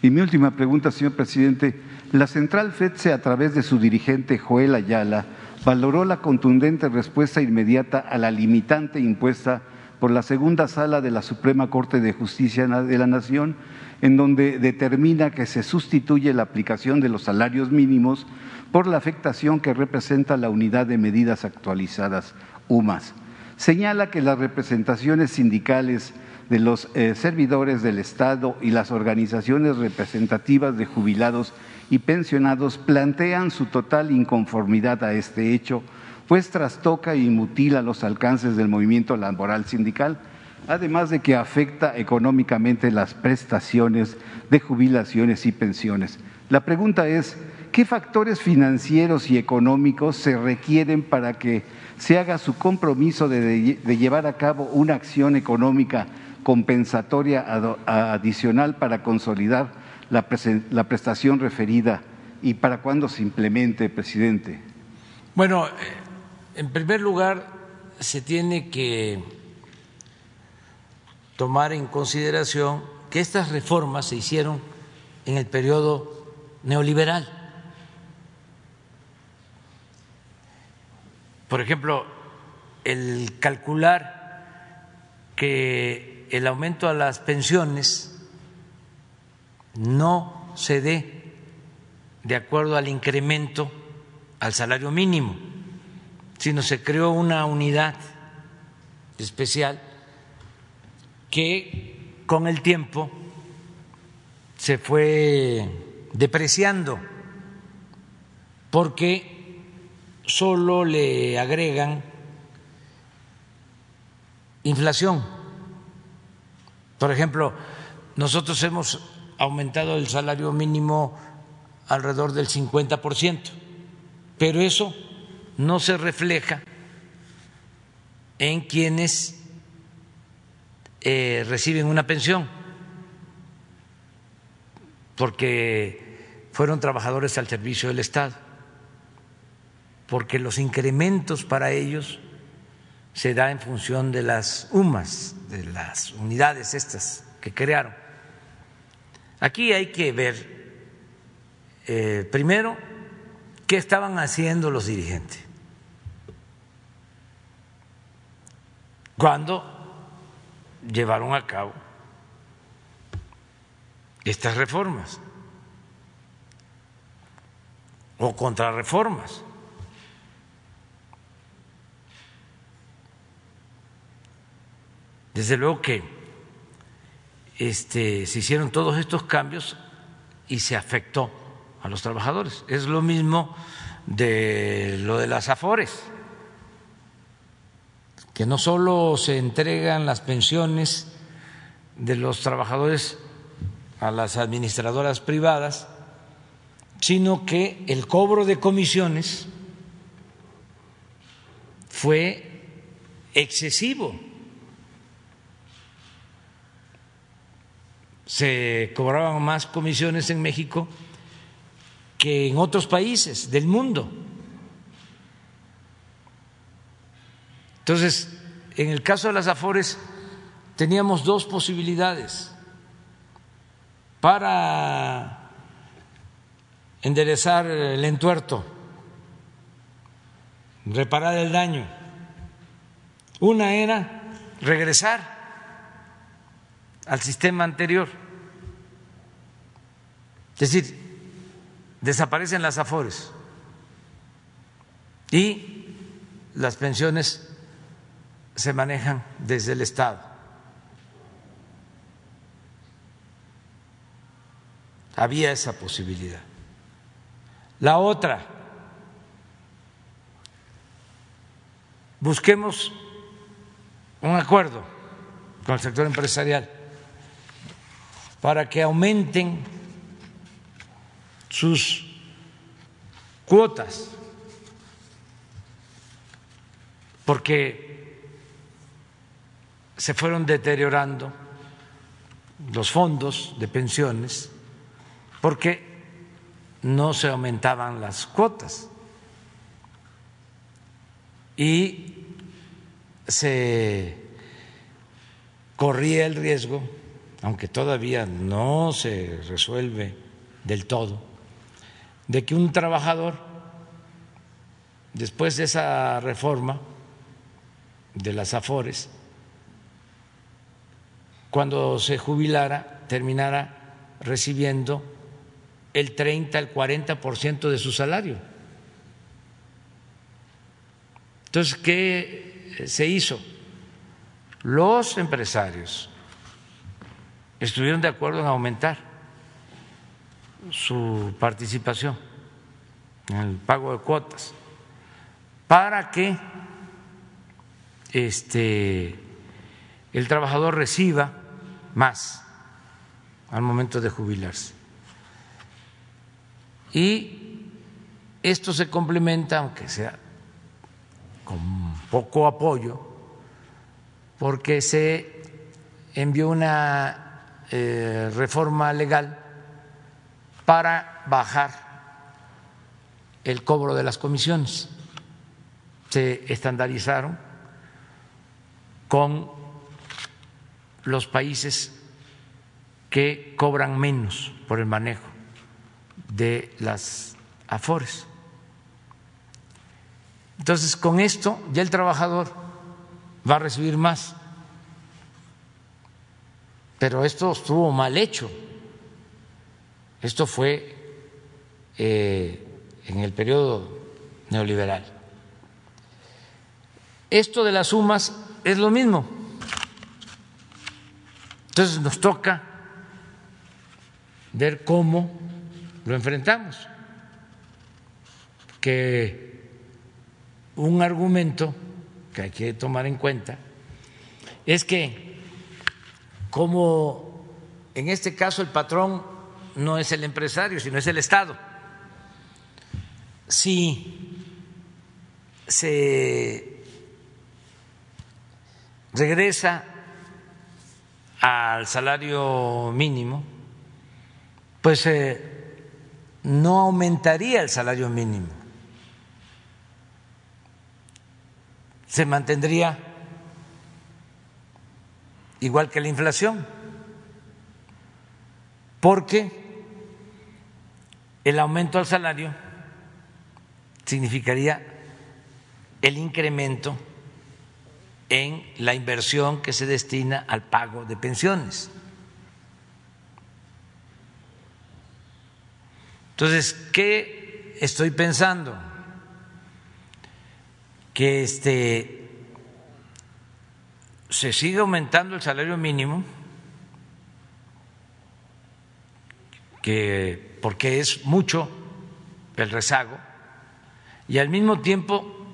Y mi última pregunta, señor presidente. La central FEDSE, a través de su dirigente Joel Ayala, valoró la contundente respuesta inmediata a la limitante impuesta por la segunda sala de la Suprema Corte de Justicia de la Nación en donde determina que se sustituye la aplicación de los salarios mínimos por la afectación que representa la unidad de medidas actualizadas, UMAS. Señala que las representaciones sindicales de los eh, servidores del Estado y las organizaciones representativas de jubilados y pensionados plantean su total inconformidad a este hecho, pues trastoca y mutila los alcances del movimiento laboral sindical además de que afecta económicamente las prestaciones de jubilaciones y pensiones. La pregunta es, ¿qué factores financieros y económicos se requieren para que se haga su compromiso de, llevar a cabo una acción económica compensatoria adicional para consolidar la, prestación referida y para cuándo se implemente, presidente? Bueno, eh, en primer lugar, se tiene que tomar en consideración que estas reformas se hicieron en el periodo neoliberal. Por ejemplo, el calcular que el aumento a las pensiones no se dé de acuerdo al incremento al salario mínimo, sino se creó una unidad especial que con el tiempo se fue depreciando porque solo le agregan inflación. Por ejemplo, nosotros hemos aumentado el salario mínimo alrededor del 50%, pero eso no se refleja en quienes eh, reciben una pensión porque fueron trabajadores al servicio del Estado, porque los incrementos para ellos se da en función de las UMAS, de las unidades estas que crearon. Aquí hay que ver eh, primero qué estaban haciendo los dirigentes. Cuando llevaron a cabo estas reformas o contrarreformas. Desde luego que este, se hicieron todos estos cambios y se afectó a los trabajadores. Es lo mismo de lo de las afores, que no solo se entregan las pensiones de los trabajadores a las administradoras privadas, sino que el cobro de comisiones fue excesivo. Se cobraban más comisiones en México que en otros países del mundo. Entonces, en el caso de las Afores, teníamos dos posibilidades para enderezar el entuerto, reparar el daño. Una era regresar al sistema anterior, es decir, desaparecen las afores y las pensiones se manejan desde el Estado. Había esa posibilidad. La otra, busquemos un acuerdo con el sector empresarial para que aumenten sus cuotas, porque se fueron deteriorando los fondos de pensiones porque no se aumentaban las cuotas. Y se corría el riesgo, aunque todavía no se resuelve del todo, de que un trabajador, después de esa reforma de las AFORES, cuando se jubilara, terminara recibiendo el 30, el 40% de su salario. Entonces, ¿qué se hizo? Los empresarios estuvieron de acuerdo en aumentar su participación en el pago de cuotas para que este el trabajador reciba más al momento de jubilarse. Y esto se complementa, aunque sea con poco apoyo, porque se envió una eh, reforma legal para bajar el cobro de las comisiones. Se estandarizaron con los países que cobran menos por el manejo de las afores. Entonces, con esto ya el trabajador va a recibir más. Pero esto estuvo mal hecho. Esto fue eh, en el periodo neoliberal. Esto de las sumas es lo mismo. Entonces nos toca ver cómo lo enfrentamos. Que un argumento que hay que tomar en cuenta es que como en este caso el patrón no es el empresario, sino es el Estado, si se regresa al salario mínimo, pues eh, no aumentaría el salario mínimo, se mantendría igual que la inflación, porque el aumento al salario significaría el incremento en la inversión que se destina al pago de pensiones. Entonces, ¿qué estoy pensando? Que este se sigue aumentando el salario mínimo, que porque es mucho el rezago, y al mismo tiempo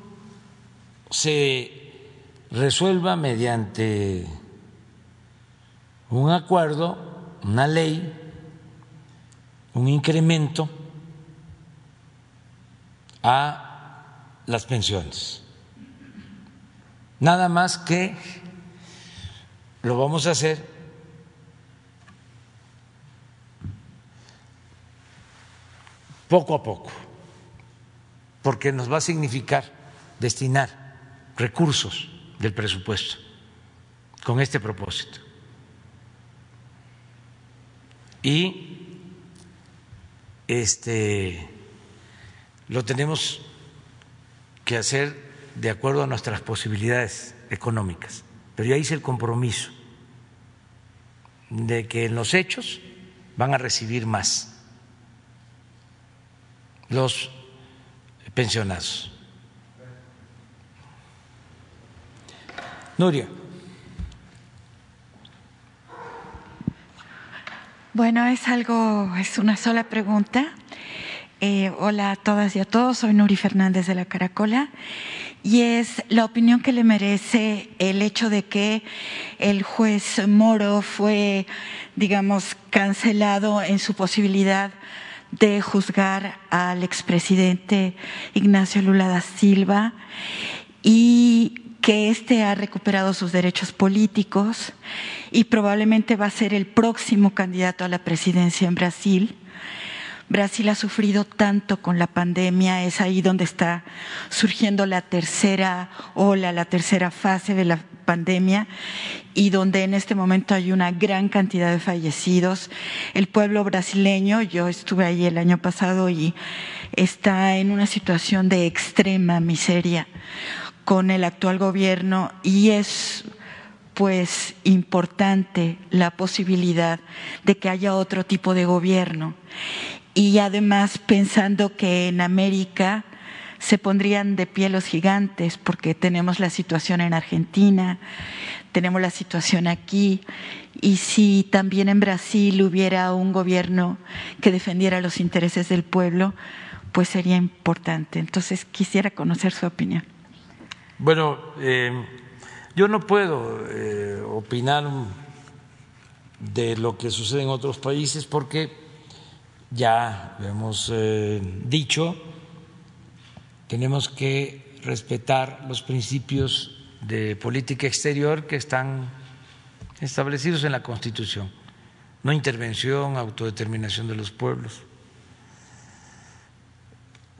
se resuelva mediante un acuerdo, una ley, un incremento a las pensiones. Nada más que lo vamos a hacer poco a poco, porque nos va a significar destinar recursos del presupuesto con este propósito. Y este lo tenemos que hacer de acuerdo a nuestras posibilidades económicas. Pero ya hice el compromiso de que en los hechos van a recibir más los pensionados. Nuria. Bueno, es algo, es una sola pregunta. Eh, hola a todas y a todos, soy Nuri Fernández de la Caracola y es la opinión que le merece el hecho de que el juez Moro fue, digamos, cancelado en su posibilidad de juzgar al expresidente Ignacio Lula da Silva y que éste ha recuperado sus derechos políticos y probablemente va a ser el próximo candidato a la presidencia en Brasil. Brasil ha sufrido tanto con la pandemia, es ahí donde está surgiendo la tercera ola, la tercera fase de la pandemia y donde en este momento hay una gran cantidad de fallecidos. El pueblo brasileño, yo estuve ahí el año pasado y está en una situación de extrema miseria con el actual gobierno y es pues importante la posibilidad de que haya otro tipo de gobierno y además pensando que en América se pondrían de pie los gigantes porque tenemos la situación en Argentina, tenemos la situación aquí y si también en Brasil hubiera un gobierno que defendiera los intereses del pueblo, pues sería importante. Entonces quisiera conocer su opinión. Bueno, eh, yo no puedo eh, opinar de lo que sucede en otros países porque ya hemos eh, dicho, tenemos que respetar los principios de política exterior que están establecidos en la Constitución. No intervención, autodeterminación de los pueblos.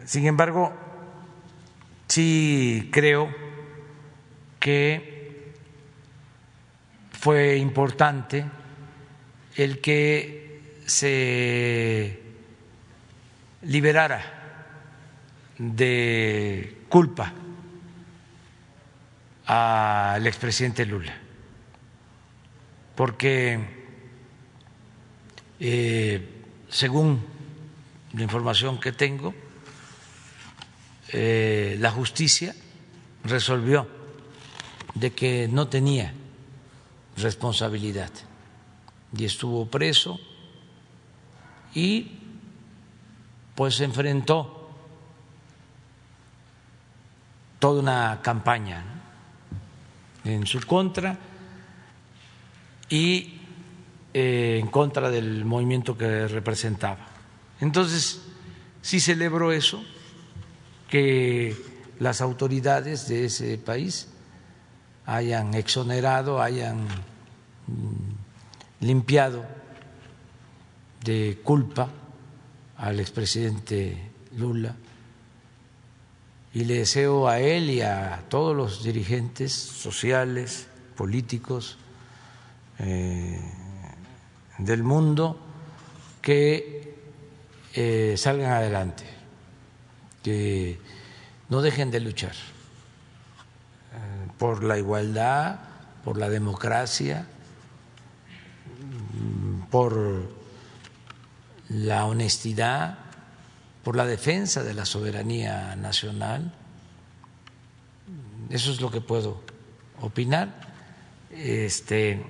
Sin embargo, sí creo que fue importante el que se liberara de culpa al expresidente Lula, porque eh, según la información que tengo, eh, la justicia resolvió de que no tenía responsabilidad. Y estuvo preso y pues enfrentó toda una campaña en su contra y eh, en contra del movimiento que representaba. Entonces, sí celebro eso, que las autoridades de ese país hayan exonerado, hayan mm, limpiado de culpa al expresidente Lula. Y le deseo a él y a todos los dirigentes sociales, políticos eh, del mundo que eh, salgan adelante, que no dejen de luchar por la igualdad, por la democracia, por la honestidad, por la defensa de la soberanía nacional. Eso es lo que puedo opinar. Este,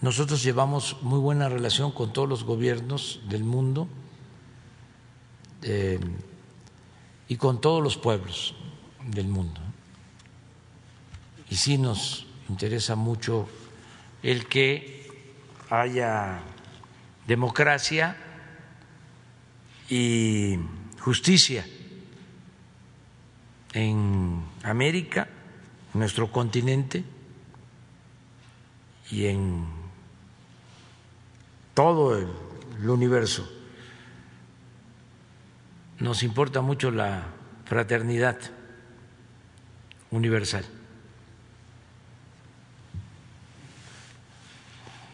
nosotros llevamos muy buena relación con todos los gobiernos del mundo eh, y con todos los pueblos del mundo. Y sí nos interesa mucho el que haya democracia y justicia en América, nuestro continente y en todo el, universo. Nos importa mucho la fraternidad universal.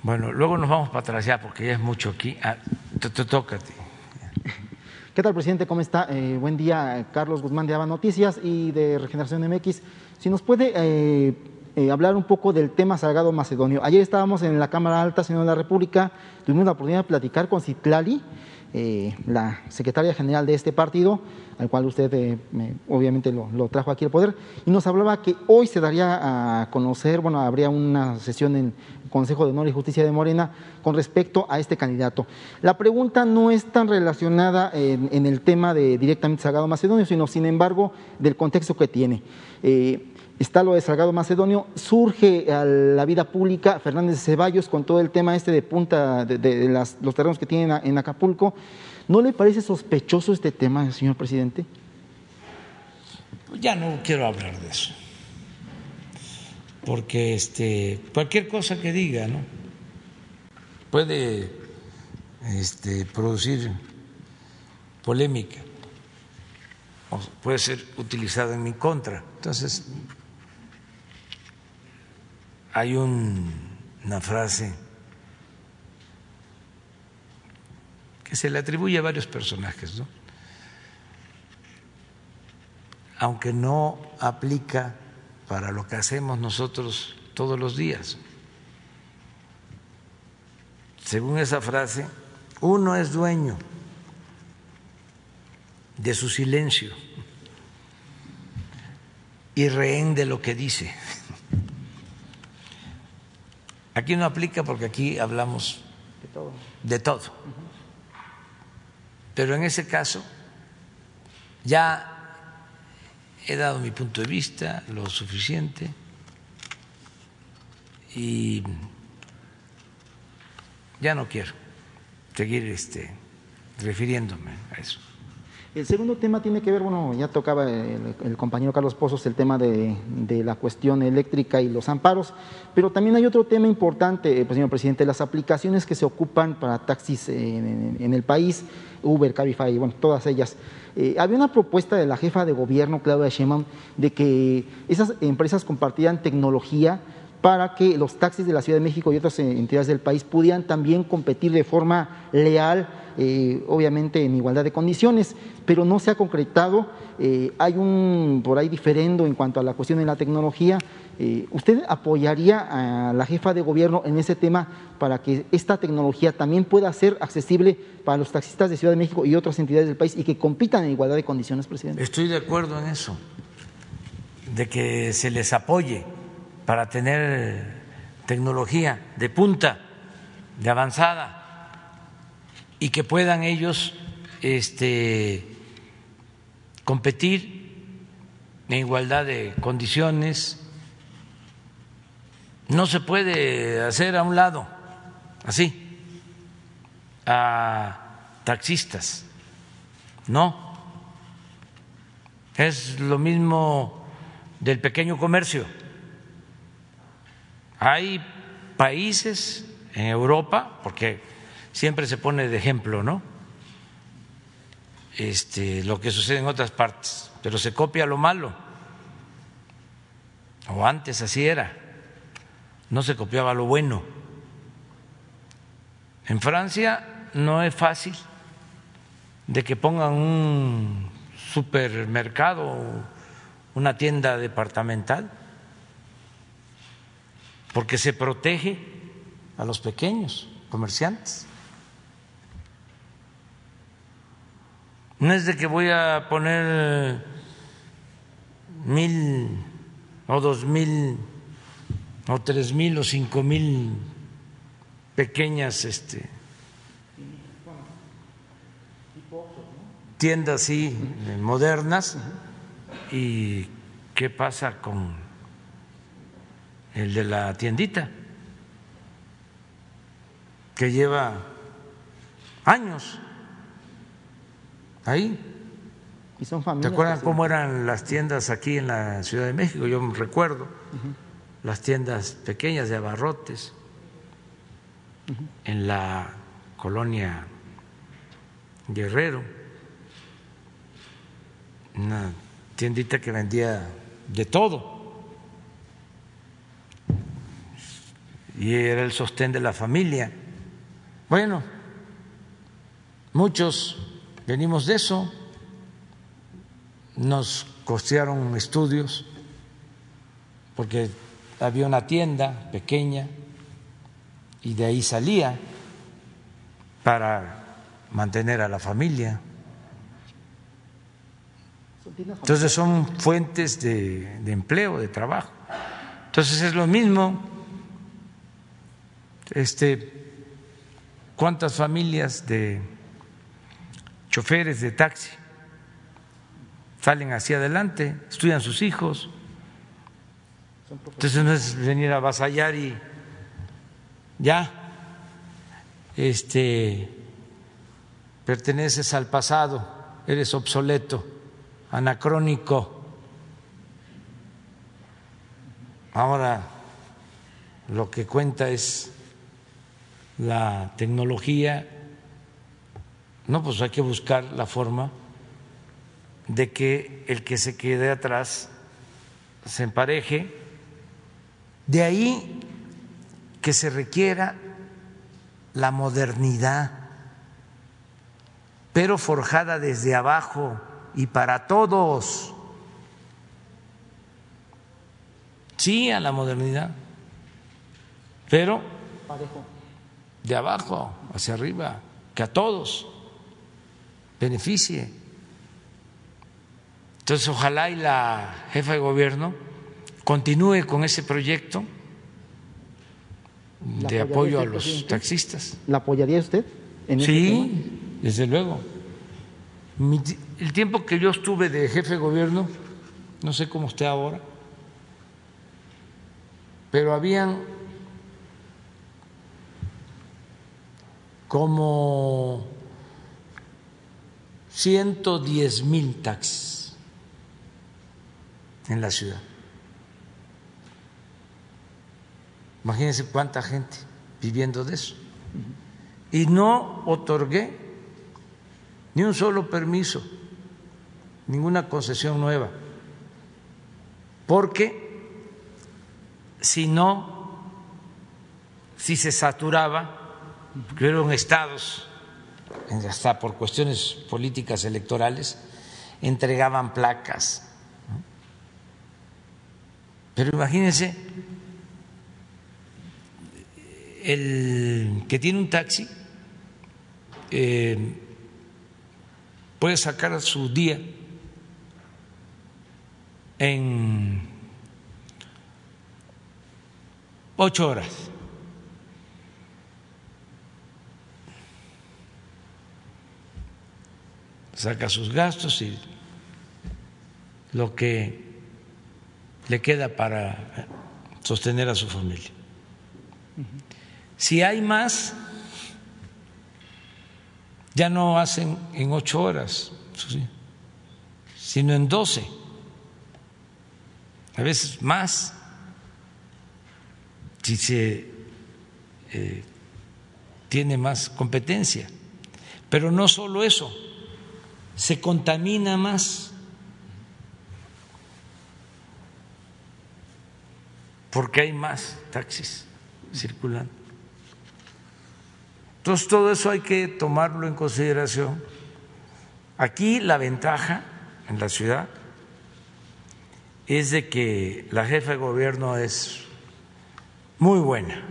Bueno, luego nos vamos para atrás ya porque ya es mucho aquí. Ah, te, toca ¿Qué tal, presidente? ¿Cómo está? Eh, buen día, Carlos Guzmán de Aba Noticias y de Regeneración MX. Si nos puede eh, eh, hablar un poco del tema Salgado Macedonio. Ayer estábamos en la Cámara Alta, Señor de la República, tuvimos la oportunidad de platicar con Citlali, la secretaria general de este partido, al cual usted obviamente lo, trajo aquí al poder, y nos hablaba que hoy se daría a conocer, bueno, habría una sesión en Consejo de Honor y Justicia de Morena con respecto a este candidato. La pregunta no es tan relacionada en, el tema de directamente Salgado Macedonio, sino sin embargo del contexto que tiene. Eh, está lo de Salgado Macedonio, surge a la vida pública Fernández Ceballos con todo el tema este de punta de, los terrenos que tienen en Acapulco. ¿No le parece sospechoso este tema, señor presidente? Ya no quiero hablar de eso porque este, cualquier cosa que diga ¿no? puede este, producir polémica o puede ser utilizada en mi contra. Entonces, hay una frase que se le atribuye a varios personajes, ¿no? aunque no aplica para lo que hacemos nosotros todos los días. Según esa frase, uno es dueño de su silencio y rehén de lo que dice. Aquí no aplica porque aquí hablamos de todo. De todo. Pero en ese caso ya he dado mi punto de vista lo suficiente y ya no quiero seguir este, refiriéndome a eso. El segundo tema tiene que ver, bueno, ya tocaba el, compañero Carlos Pozos el tema de, la cuestión eléctrica y los amparos, pero también hay otro tema importante, eh, pues, señor presidente, las aplicaciones que se ocupan para taxis en, el país, Uber, Cabify, bueno, todas ellas. Eh, había una propuesta de la jefa de gobierno, Claudia Sheinbaum, de que esas empresas compartieran tecnología para que los taxis de la Ciudad de México y otras entidades del país pudieran también competir de forma leal eh, obviamente en igualdad de condiciones, pero no se ha concretado. Eh, hay un por ahí diferendo en cuanto a la cuestión de la tecnología. Eh, ¿Usted apoyaría a la jefa de gobierno en ese tema para que esta tecnología también pueda ser accesible para los taxistas de Ciudad de México y otras entidades del país y que compitan en igualdad de condiciones, presidente? Estoy de acuerdo en eso, de que se les apoye para tener tecnología de punta, de avanzada y que puedan ellos este, competir en igualdad de condiciones. No se puede hacer a un lado, así, a taxistas. No. Es lo mismo del pequeño comercio. Hay países en Europa, porque siempre se pone de ejemplo, ¿no? Este, lo que sucede en otras partes, pero se copia lo malo. O antes así era, no se copiaba lo bueno. En Francia no es fácil de que pongan un supermercado, una tienda departamental, porque se protege a los pequeños comerciantes. No es de que voy a poner mil o dos mil o tres mil o cinco mil pequeñas este, tiendas así modernas y qué pasa con el de la tiendita que lleva años ahí. Y son ¿Te acuerdan cómo eran las tiendas aquí en la Ciudad de México? Yo me recuerdo. Las tiendas pequeñas de abarrotes en la colonia Guerrero, una tiendita que vendía de todo y era el sostén de la familia. Bueno, muchos venimos de eso, nos costearon estudios porque había una tienda pequeña y de ahí salía para mantener a la familia. Entonces son fuentes de, de empleo, de trabajo. Entonces es lo mismo. Este, ¿cuántas familias de choferes de taxi salen hacia adelante, estudian sus hijos? Entonces no es venir a avasallar y ya, este, perteneces al pasado, eres obsoleto, anacrónico. Ahora lo que cuenta es la tecnología. No, pues hay que buscar la forma de que el que se quede atrás se empareje. De ahí que se requiera la modernidad, pero forjada desde abajo y para todos. Sí a la modernidad, pero. De abajo hacia arriba, que a todos beneficie. Entonces, ojalá y la jefa de gobierno continúe con ese proyecto ¿La de apoyo a los presidente? taxistas. ¿La apoyaría usted? En ese tema? Sí, desde luego. Mi el tiempo que yo estuve de jefe de gobierno, no sé cómo esté ahora, pero habían como 110 mil taxis en la ciudad. Imagínense cuánta gente viviendo de eso. Y no otorgué ni un solo permiso, ninguna concesión nueva, porque si no, si se saturaba, que eran estados, hasta por cuestiones políticas electorales, entregaban placas. Pero imagínense, el que tiene un taxi eh, puede sacar su día en ocho horas. Saca sus gastos y lo que le queda para sostener a su familia. Si hay más, ya no hacen en ocho horas, sino en doce, a veces más, si se eh, tiene más competencia. Pero no solo eso, se contamina más. Porque hay más taxis circulando. Entonces, todo eso hay que tomarlo en consideración. Aquí la ventaja en la ciudad es de que la jefa de gobierno es muy buena.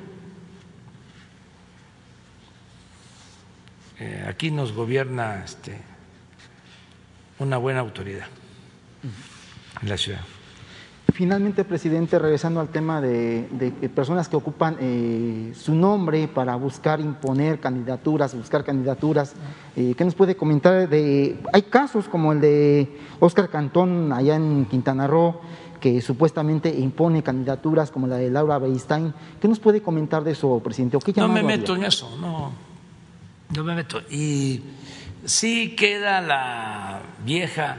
Eh, aquí nos gobierna este, una buena autoridad en la ciudad. Finalmente, presidente, regresando al tema de, personas que ocupan eh, su nombre para buscar imponer candidaturas, buscar candidaturas, eh, ¿qué nos puede comentar de, hay casos como el de Oscar Cantón allá en Quintana Roo, que supuestamente impone candidaturas como la de Laura Beistain, ¿qué nos puede comentar de eso, presidente? no me meto en eso, no, no me meto. Y sí queda la vieja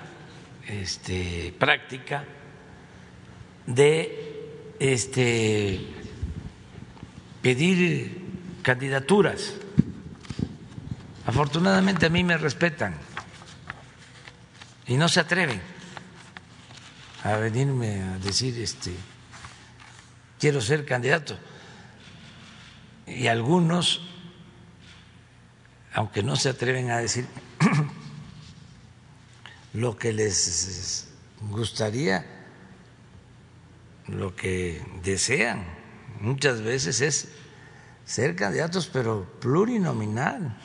este, práctica de este, pedir candidaturas. Afortunadamente a mí me respetan y no se atreven a venirme a decir este quiero ser candidato. Y algunos, aunque no se atreven a decir lo que les gustaría lo que desean muchas veces es ser candidatos, pero plurinominal.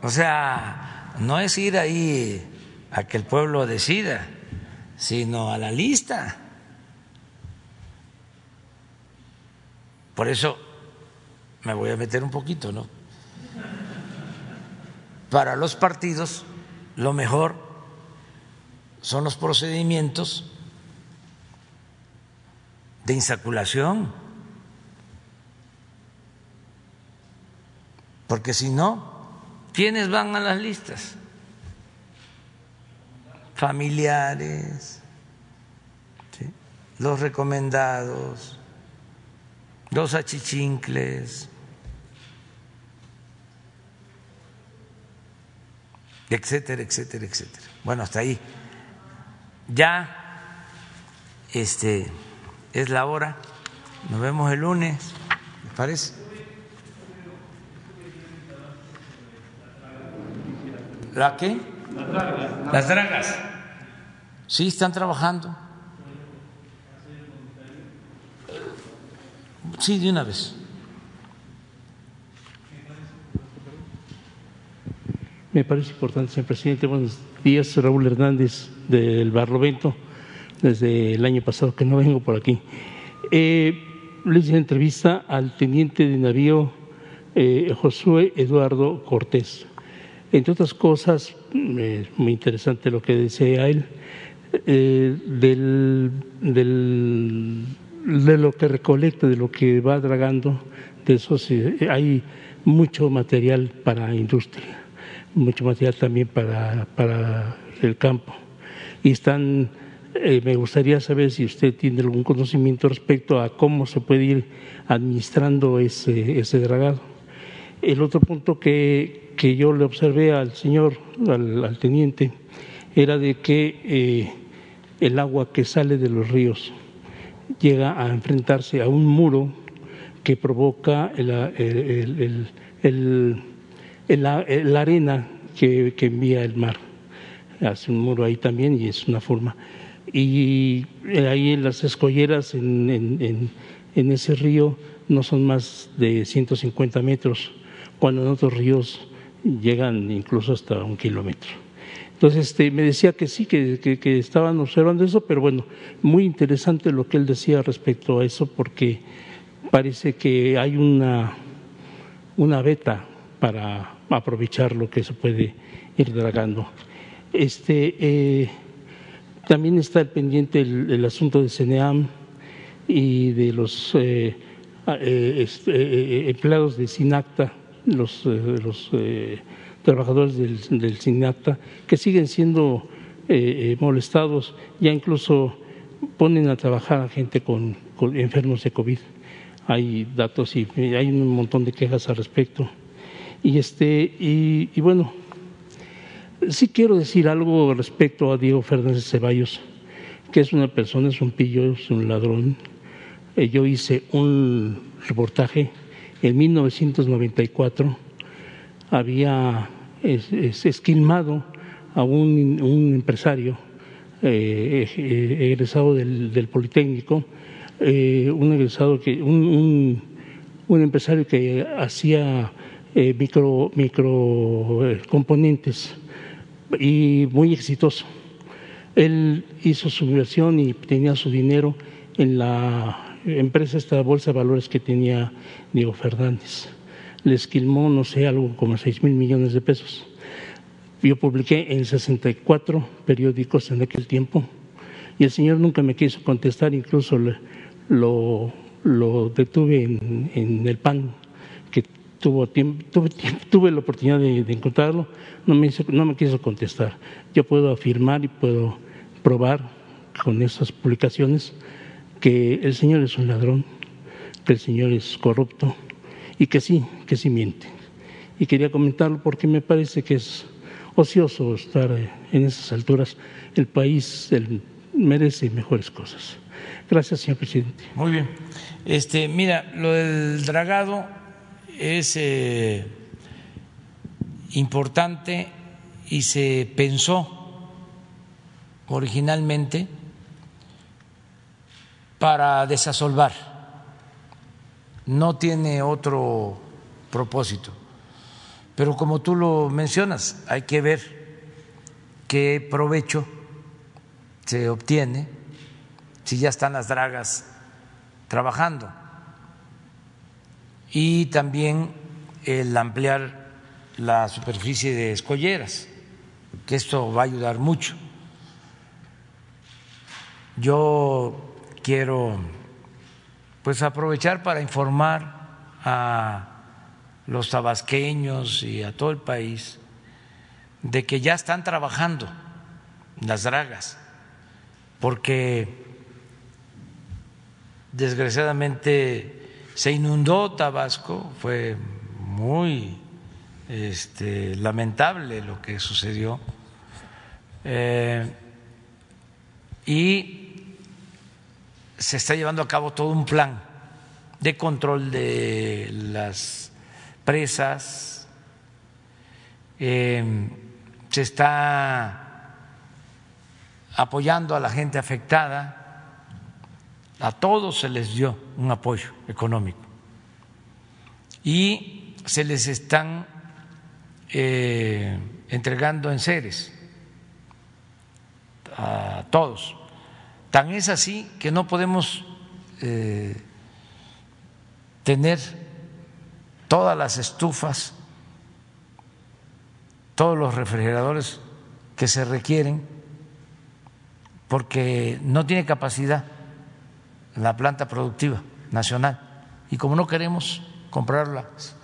O sea, no es ir ahí a que el pueblo decida, sino a la lista. Por eso me voy a meter un poquito, ¿no? Para los partidos lo mejor son los procedimientos de insaculación. Porque si no, ¿quiénes van a las listas? Familiares, los recomendados, los achichincles, etcétera, etcétera, etcétera. Bueno, hasta ahí. Ya, este es la hora. Nos vemos el lunes, ¿me parece? ¿La qué? Las dragas. Las dragas. Sí, están trabajando. Sí, de una vez. Me parece importante, señor presidente. Buenos días, Raúl Hernández del Barlovento desde el año pasado que no vengo por aquí. Eh, le hice entrevista al teniente de navío eh, Josué Eduardo Cortés. Entre otras cosas, es muy interesante lo que decía él, eh, del, de lo que recolecta, de lo que va dragando, de eso hay mucho material para industria, mucho material también para, para el campo. Y están eh, me gustaría saber si usted tiene algún conocimiento respecto a cómo se puede ir administrando ese, ese dragado. El otro punto que, que yo le observé al señor, al, teniente, era de que eh, el agua que sale de los ríos llega a enfrentarse a un muro que provoca la arena que, que envía el mar. Hace un muro ahí también y es una forma y eh, ahí en las escolleras en, en, ese río no son más de 150 metros, cuando en otros ríos llegan incluso hasta un kilómetro. Entonces este, me decía que sí, que, que, estaban observando eso, pero bueno, muy interesante lo que él decía respecto a eso, porque parece que hay una, una beta para aprovechar lo que se puede ir dragando. Este, eh, también está el pendiente el, asunto de CENEAM y de los eh, eh, este, eh, empleados de SINACTA, los, los trabajadores del, SINACTA, que siguen siendo molestados, ya incluso ponen a trabajar a gente con, enfermos de COVID. Hay datos y hay un montón de quejas al respecto. Y, este, y bueno, Sí quiero decir algo respecto a Diego Fernández Ceballos, que es una persona, es un pillo, es un ladrón. Eh, yo hice un reportaje en 1994, había esquilmado a un, empresario eh, eh, egresado del, Politécnico, un egresado que un, un, empresario que hacía micro, micro componentes y muy exitoso. Él hizo su inversión y tenía su dinero en la empresa, esta bolsa de valores que tenía Diego Fernández. Le esquilmó, no sé, algo como seis mil millones de pesos. Yo publiqué en 64 periódicos en aquel tiempo y el señor nunca me quiso contestar, incluso lo, lo detuve en, el PAN, tuvo tiempo, tuve, la oportunidad de, encontrarlo, no me, no me quiso contestar. Yo puedo afirmar y puedo probar con esas publicaciones que el señor es un ladrón, que el señor es corrupto y que sí, que sí miente. Y quería comentarlo porque me parece que es ocioso estar en esas alturas. El país merece mejores cosas. Gracias, señor presidente. Muy bien. Este, mira, lo del dragado es eh, importante y se pensó originalmente para desasolvar. No tiene otro propósito. Pero como tú lo mencionas, hay que ver qué provecho se obtiene si ya están las dragas trabajando. Y también el ampliar la superficie de escolleras, que esto va a ayudar mucho. Yo quiero pues aprovechar para informar a los tabasqueños y a todo el país de que ya están trabajando las dragas, porque desgraciadamente se inundó Tabasco, fue muy este, lamentable lo que sucedió. Eh, y se está llevando a cabo todo un plan de control de las presas, eh, se está apoyando a la gente afectada, a todos se les dio un apoyo económico. Y se les están eh, entregando en seres a todos. Tan es así que no podemos eh, tener todas las estufas, todos los refrigeradores que se requieren, porque no tiene capacidad la planta productiva nacional. Y como no queremos comprarlas,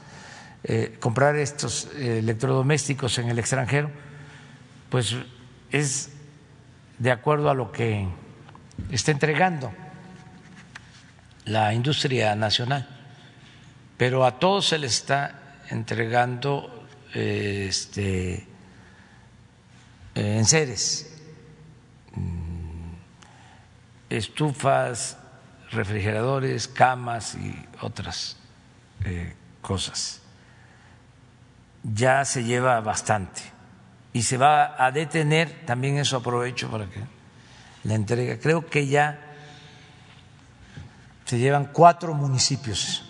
eh, comprar estos electrodomésticos en el extranjero, pues es de acuerdo a lo que está entregando la industria nacional, pero a todos se les está entregando este, en seres, mm, estufas, refrigeradores, camas y otras eh, cosas. Ya se lleva bastante y se va a detener, también eso aprovecho para que la entrega. Creo que ya se llevan cuatro municipios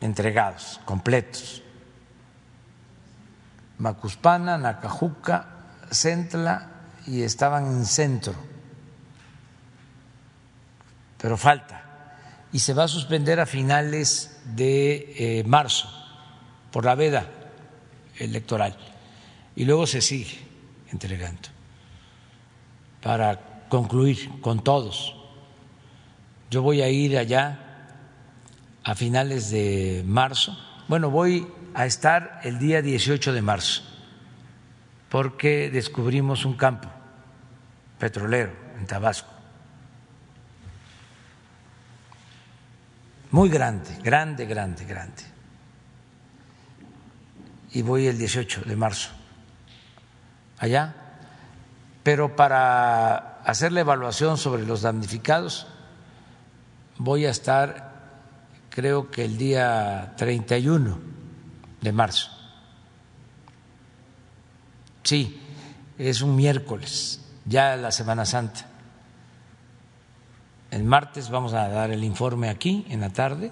entregados, completos. Macuspana, Nacajuca, Centla y estaban en centro. Pero falta. Y se va a suspender a finales de eh, marzo por la veda electoral. Y luego se sigue entregando para concluir con todos. Yo voy a ir allá a finales de marzo. Bueno, voy a estar el día 18 de marzo porque descubrimos un campo petrolero en Tabasco. Muy grande, grande, grande, grande. Y voy el 18 de marzo allá, pero para hacer la evaluación sobre los damnificados, voy a estar creo que el día 31 de marzo. Sí, es un miércoles, ya la Semana Santa. El martes vamos a dar el informe aquí en la tarde,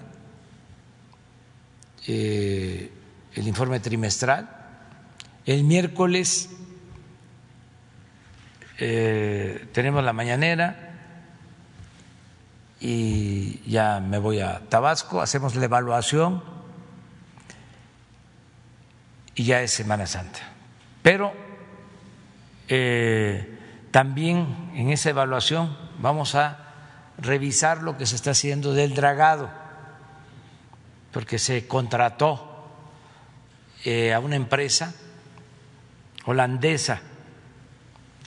eh, el informe trimestral. El miércoles eh, tenemos la mañanera y ya me voy a Tabasco, hacemos la evaluación y ya es Semana Santa. Pero eh, también en esa evaluación vamos a revisar lo que se está haciendo del dragado, porque se contrató eh, a una empresa holandesa,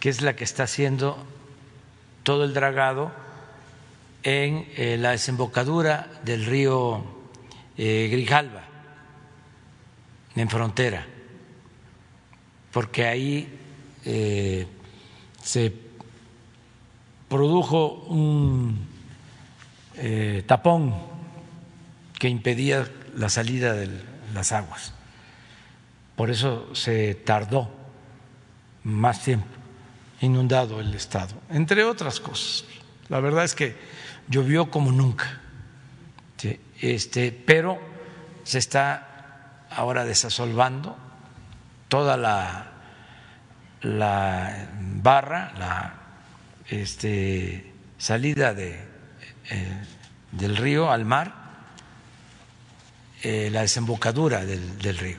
que es la que está haciendo todo el dragado en eh, la desembocadura del río eh, Grijalva, en frontera, porque ahí eh, se produjo un tapón que impedía la salida de las aguas. Por eso se tardó más tiempo inundado el estado, entre otras cosas. La verdad es que llovió como nunca. Este, pero se está ahora desasolvando toda la, la barra, la este, salida de, eh, del río al mar, eh, la desembocadura del, río.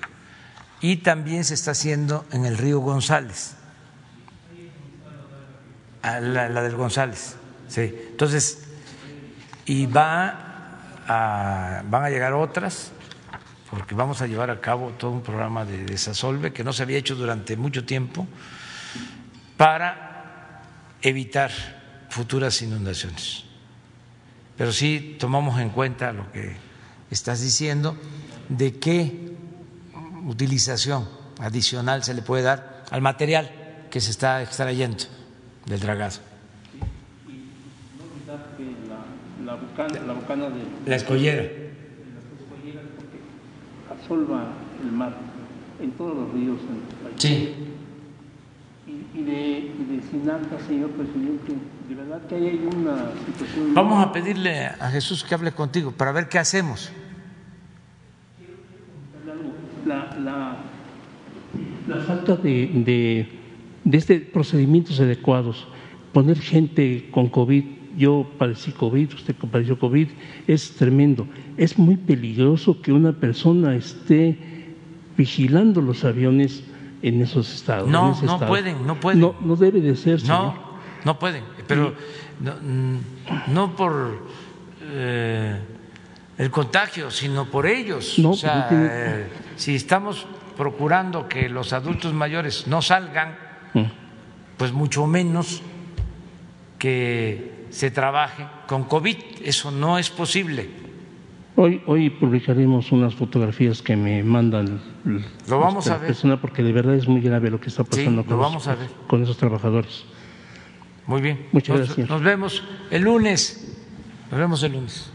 Y también se está haciendo en el río González, ah, la, la del González. Sí. Entonces, y va a, van a llegar otras, porque vamos a llevar a cabo todo un programa de desasolve que no se había hecho durante mucho tiempo para evitar futuras inundaciones. Pero sí tomamos en cuenta lo que estás diciendo de qué utilización adicional se le puede dar al material que se está extrayendo del dragado. la bocana de la escollera. La porque absorba el mar en todos los ríos. En sí. Y, de, y de Sinalca, señor presidente, de verdad que hay una situación. Vamos a pedirle a Jesús que hable contigo para ver qué hacemos. La, la, la falta de, de, de este procedimientos adecuados, poner gente con COVID yo padecí COVID, usted padeció COVID, es tremendo. Es muy peligroso que una persona esté vigilando los aviones en esos estados. No, no pueden, no pueden. No, no debe de ser. No, no pueden, pero no, no por eh, el contagio, sino por ellos. o sea, eh, si estamos procurando que los adultos mayores no salgan, mm. pues mucho menos que se trabaje con COVID. Eso no es posible. Hoy, hoy publicaremos unas fotografías que me mandan lo vamos a ver. porque de verdad es muy grave lo que está pasando con, vamos a ver. con esos trabajadores. Muy bien. Muchas nos, gracias. Nos vemos el lunes. Nos vemos el lunes.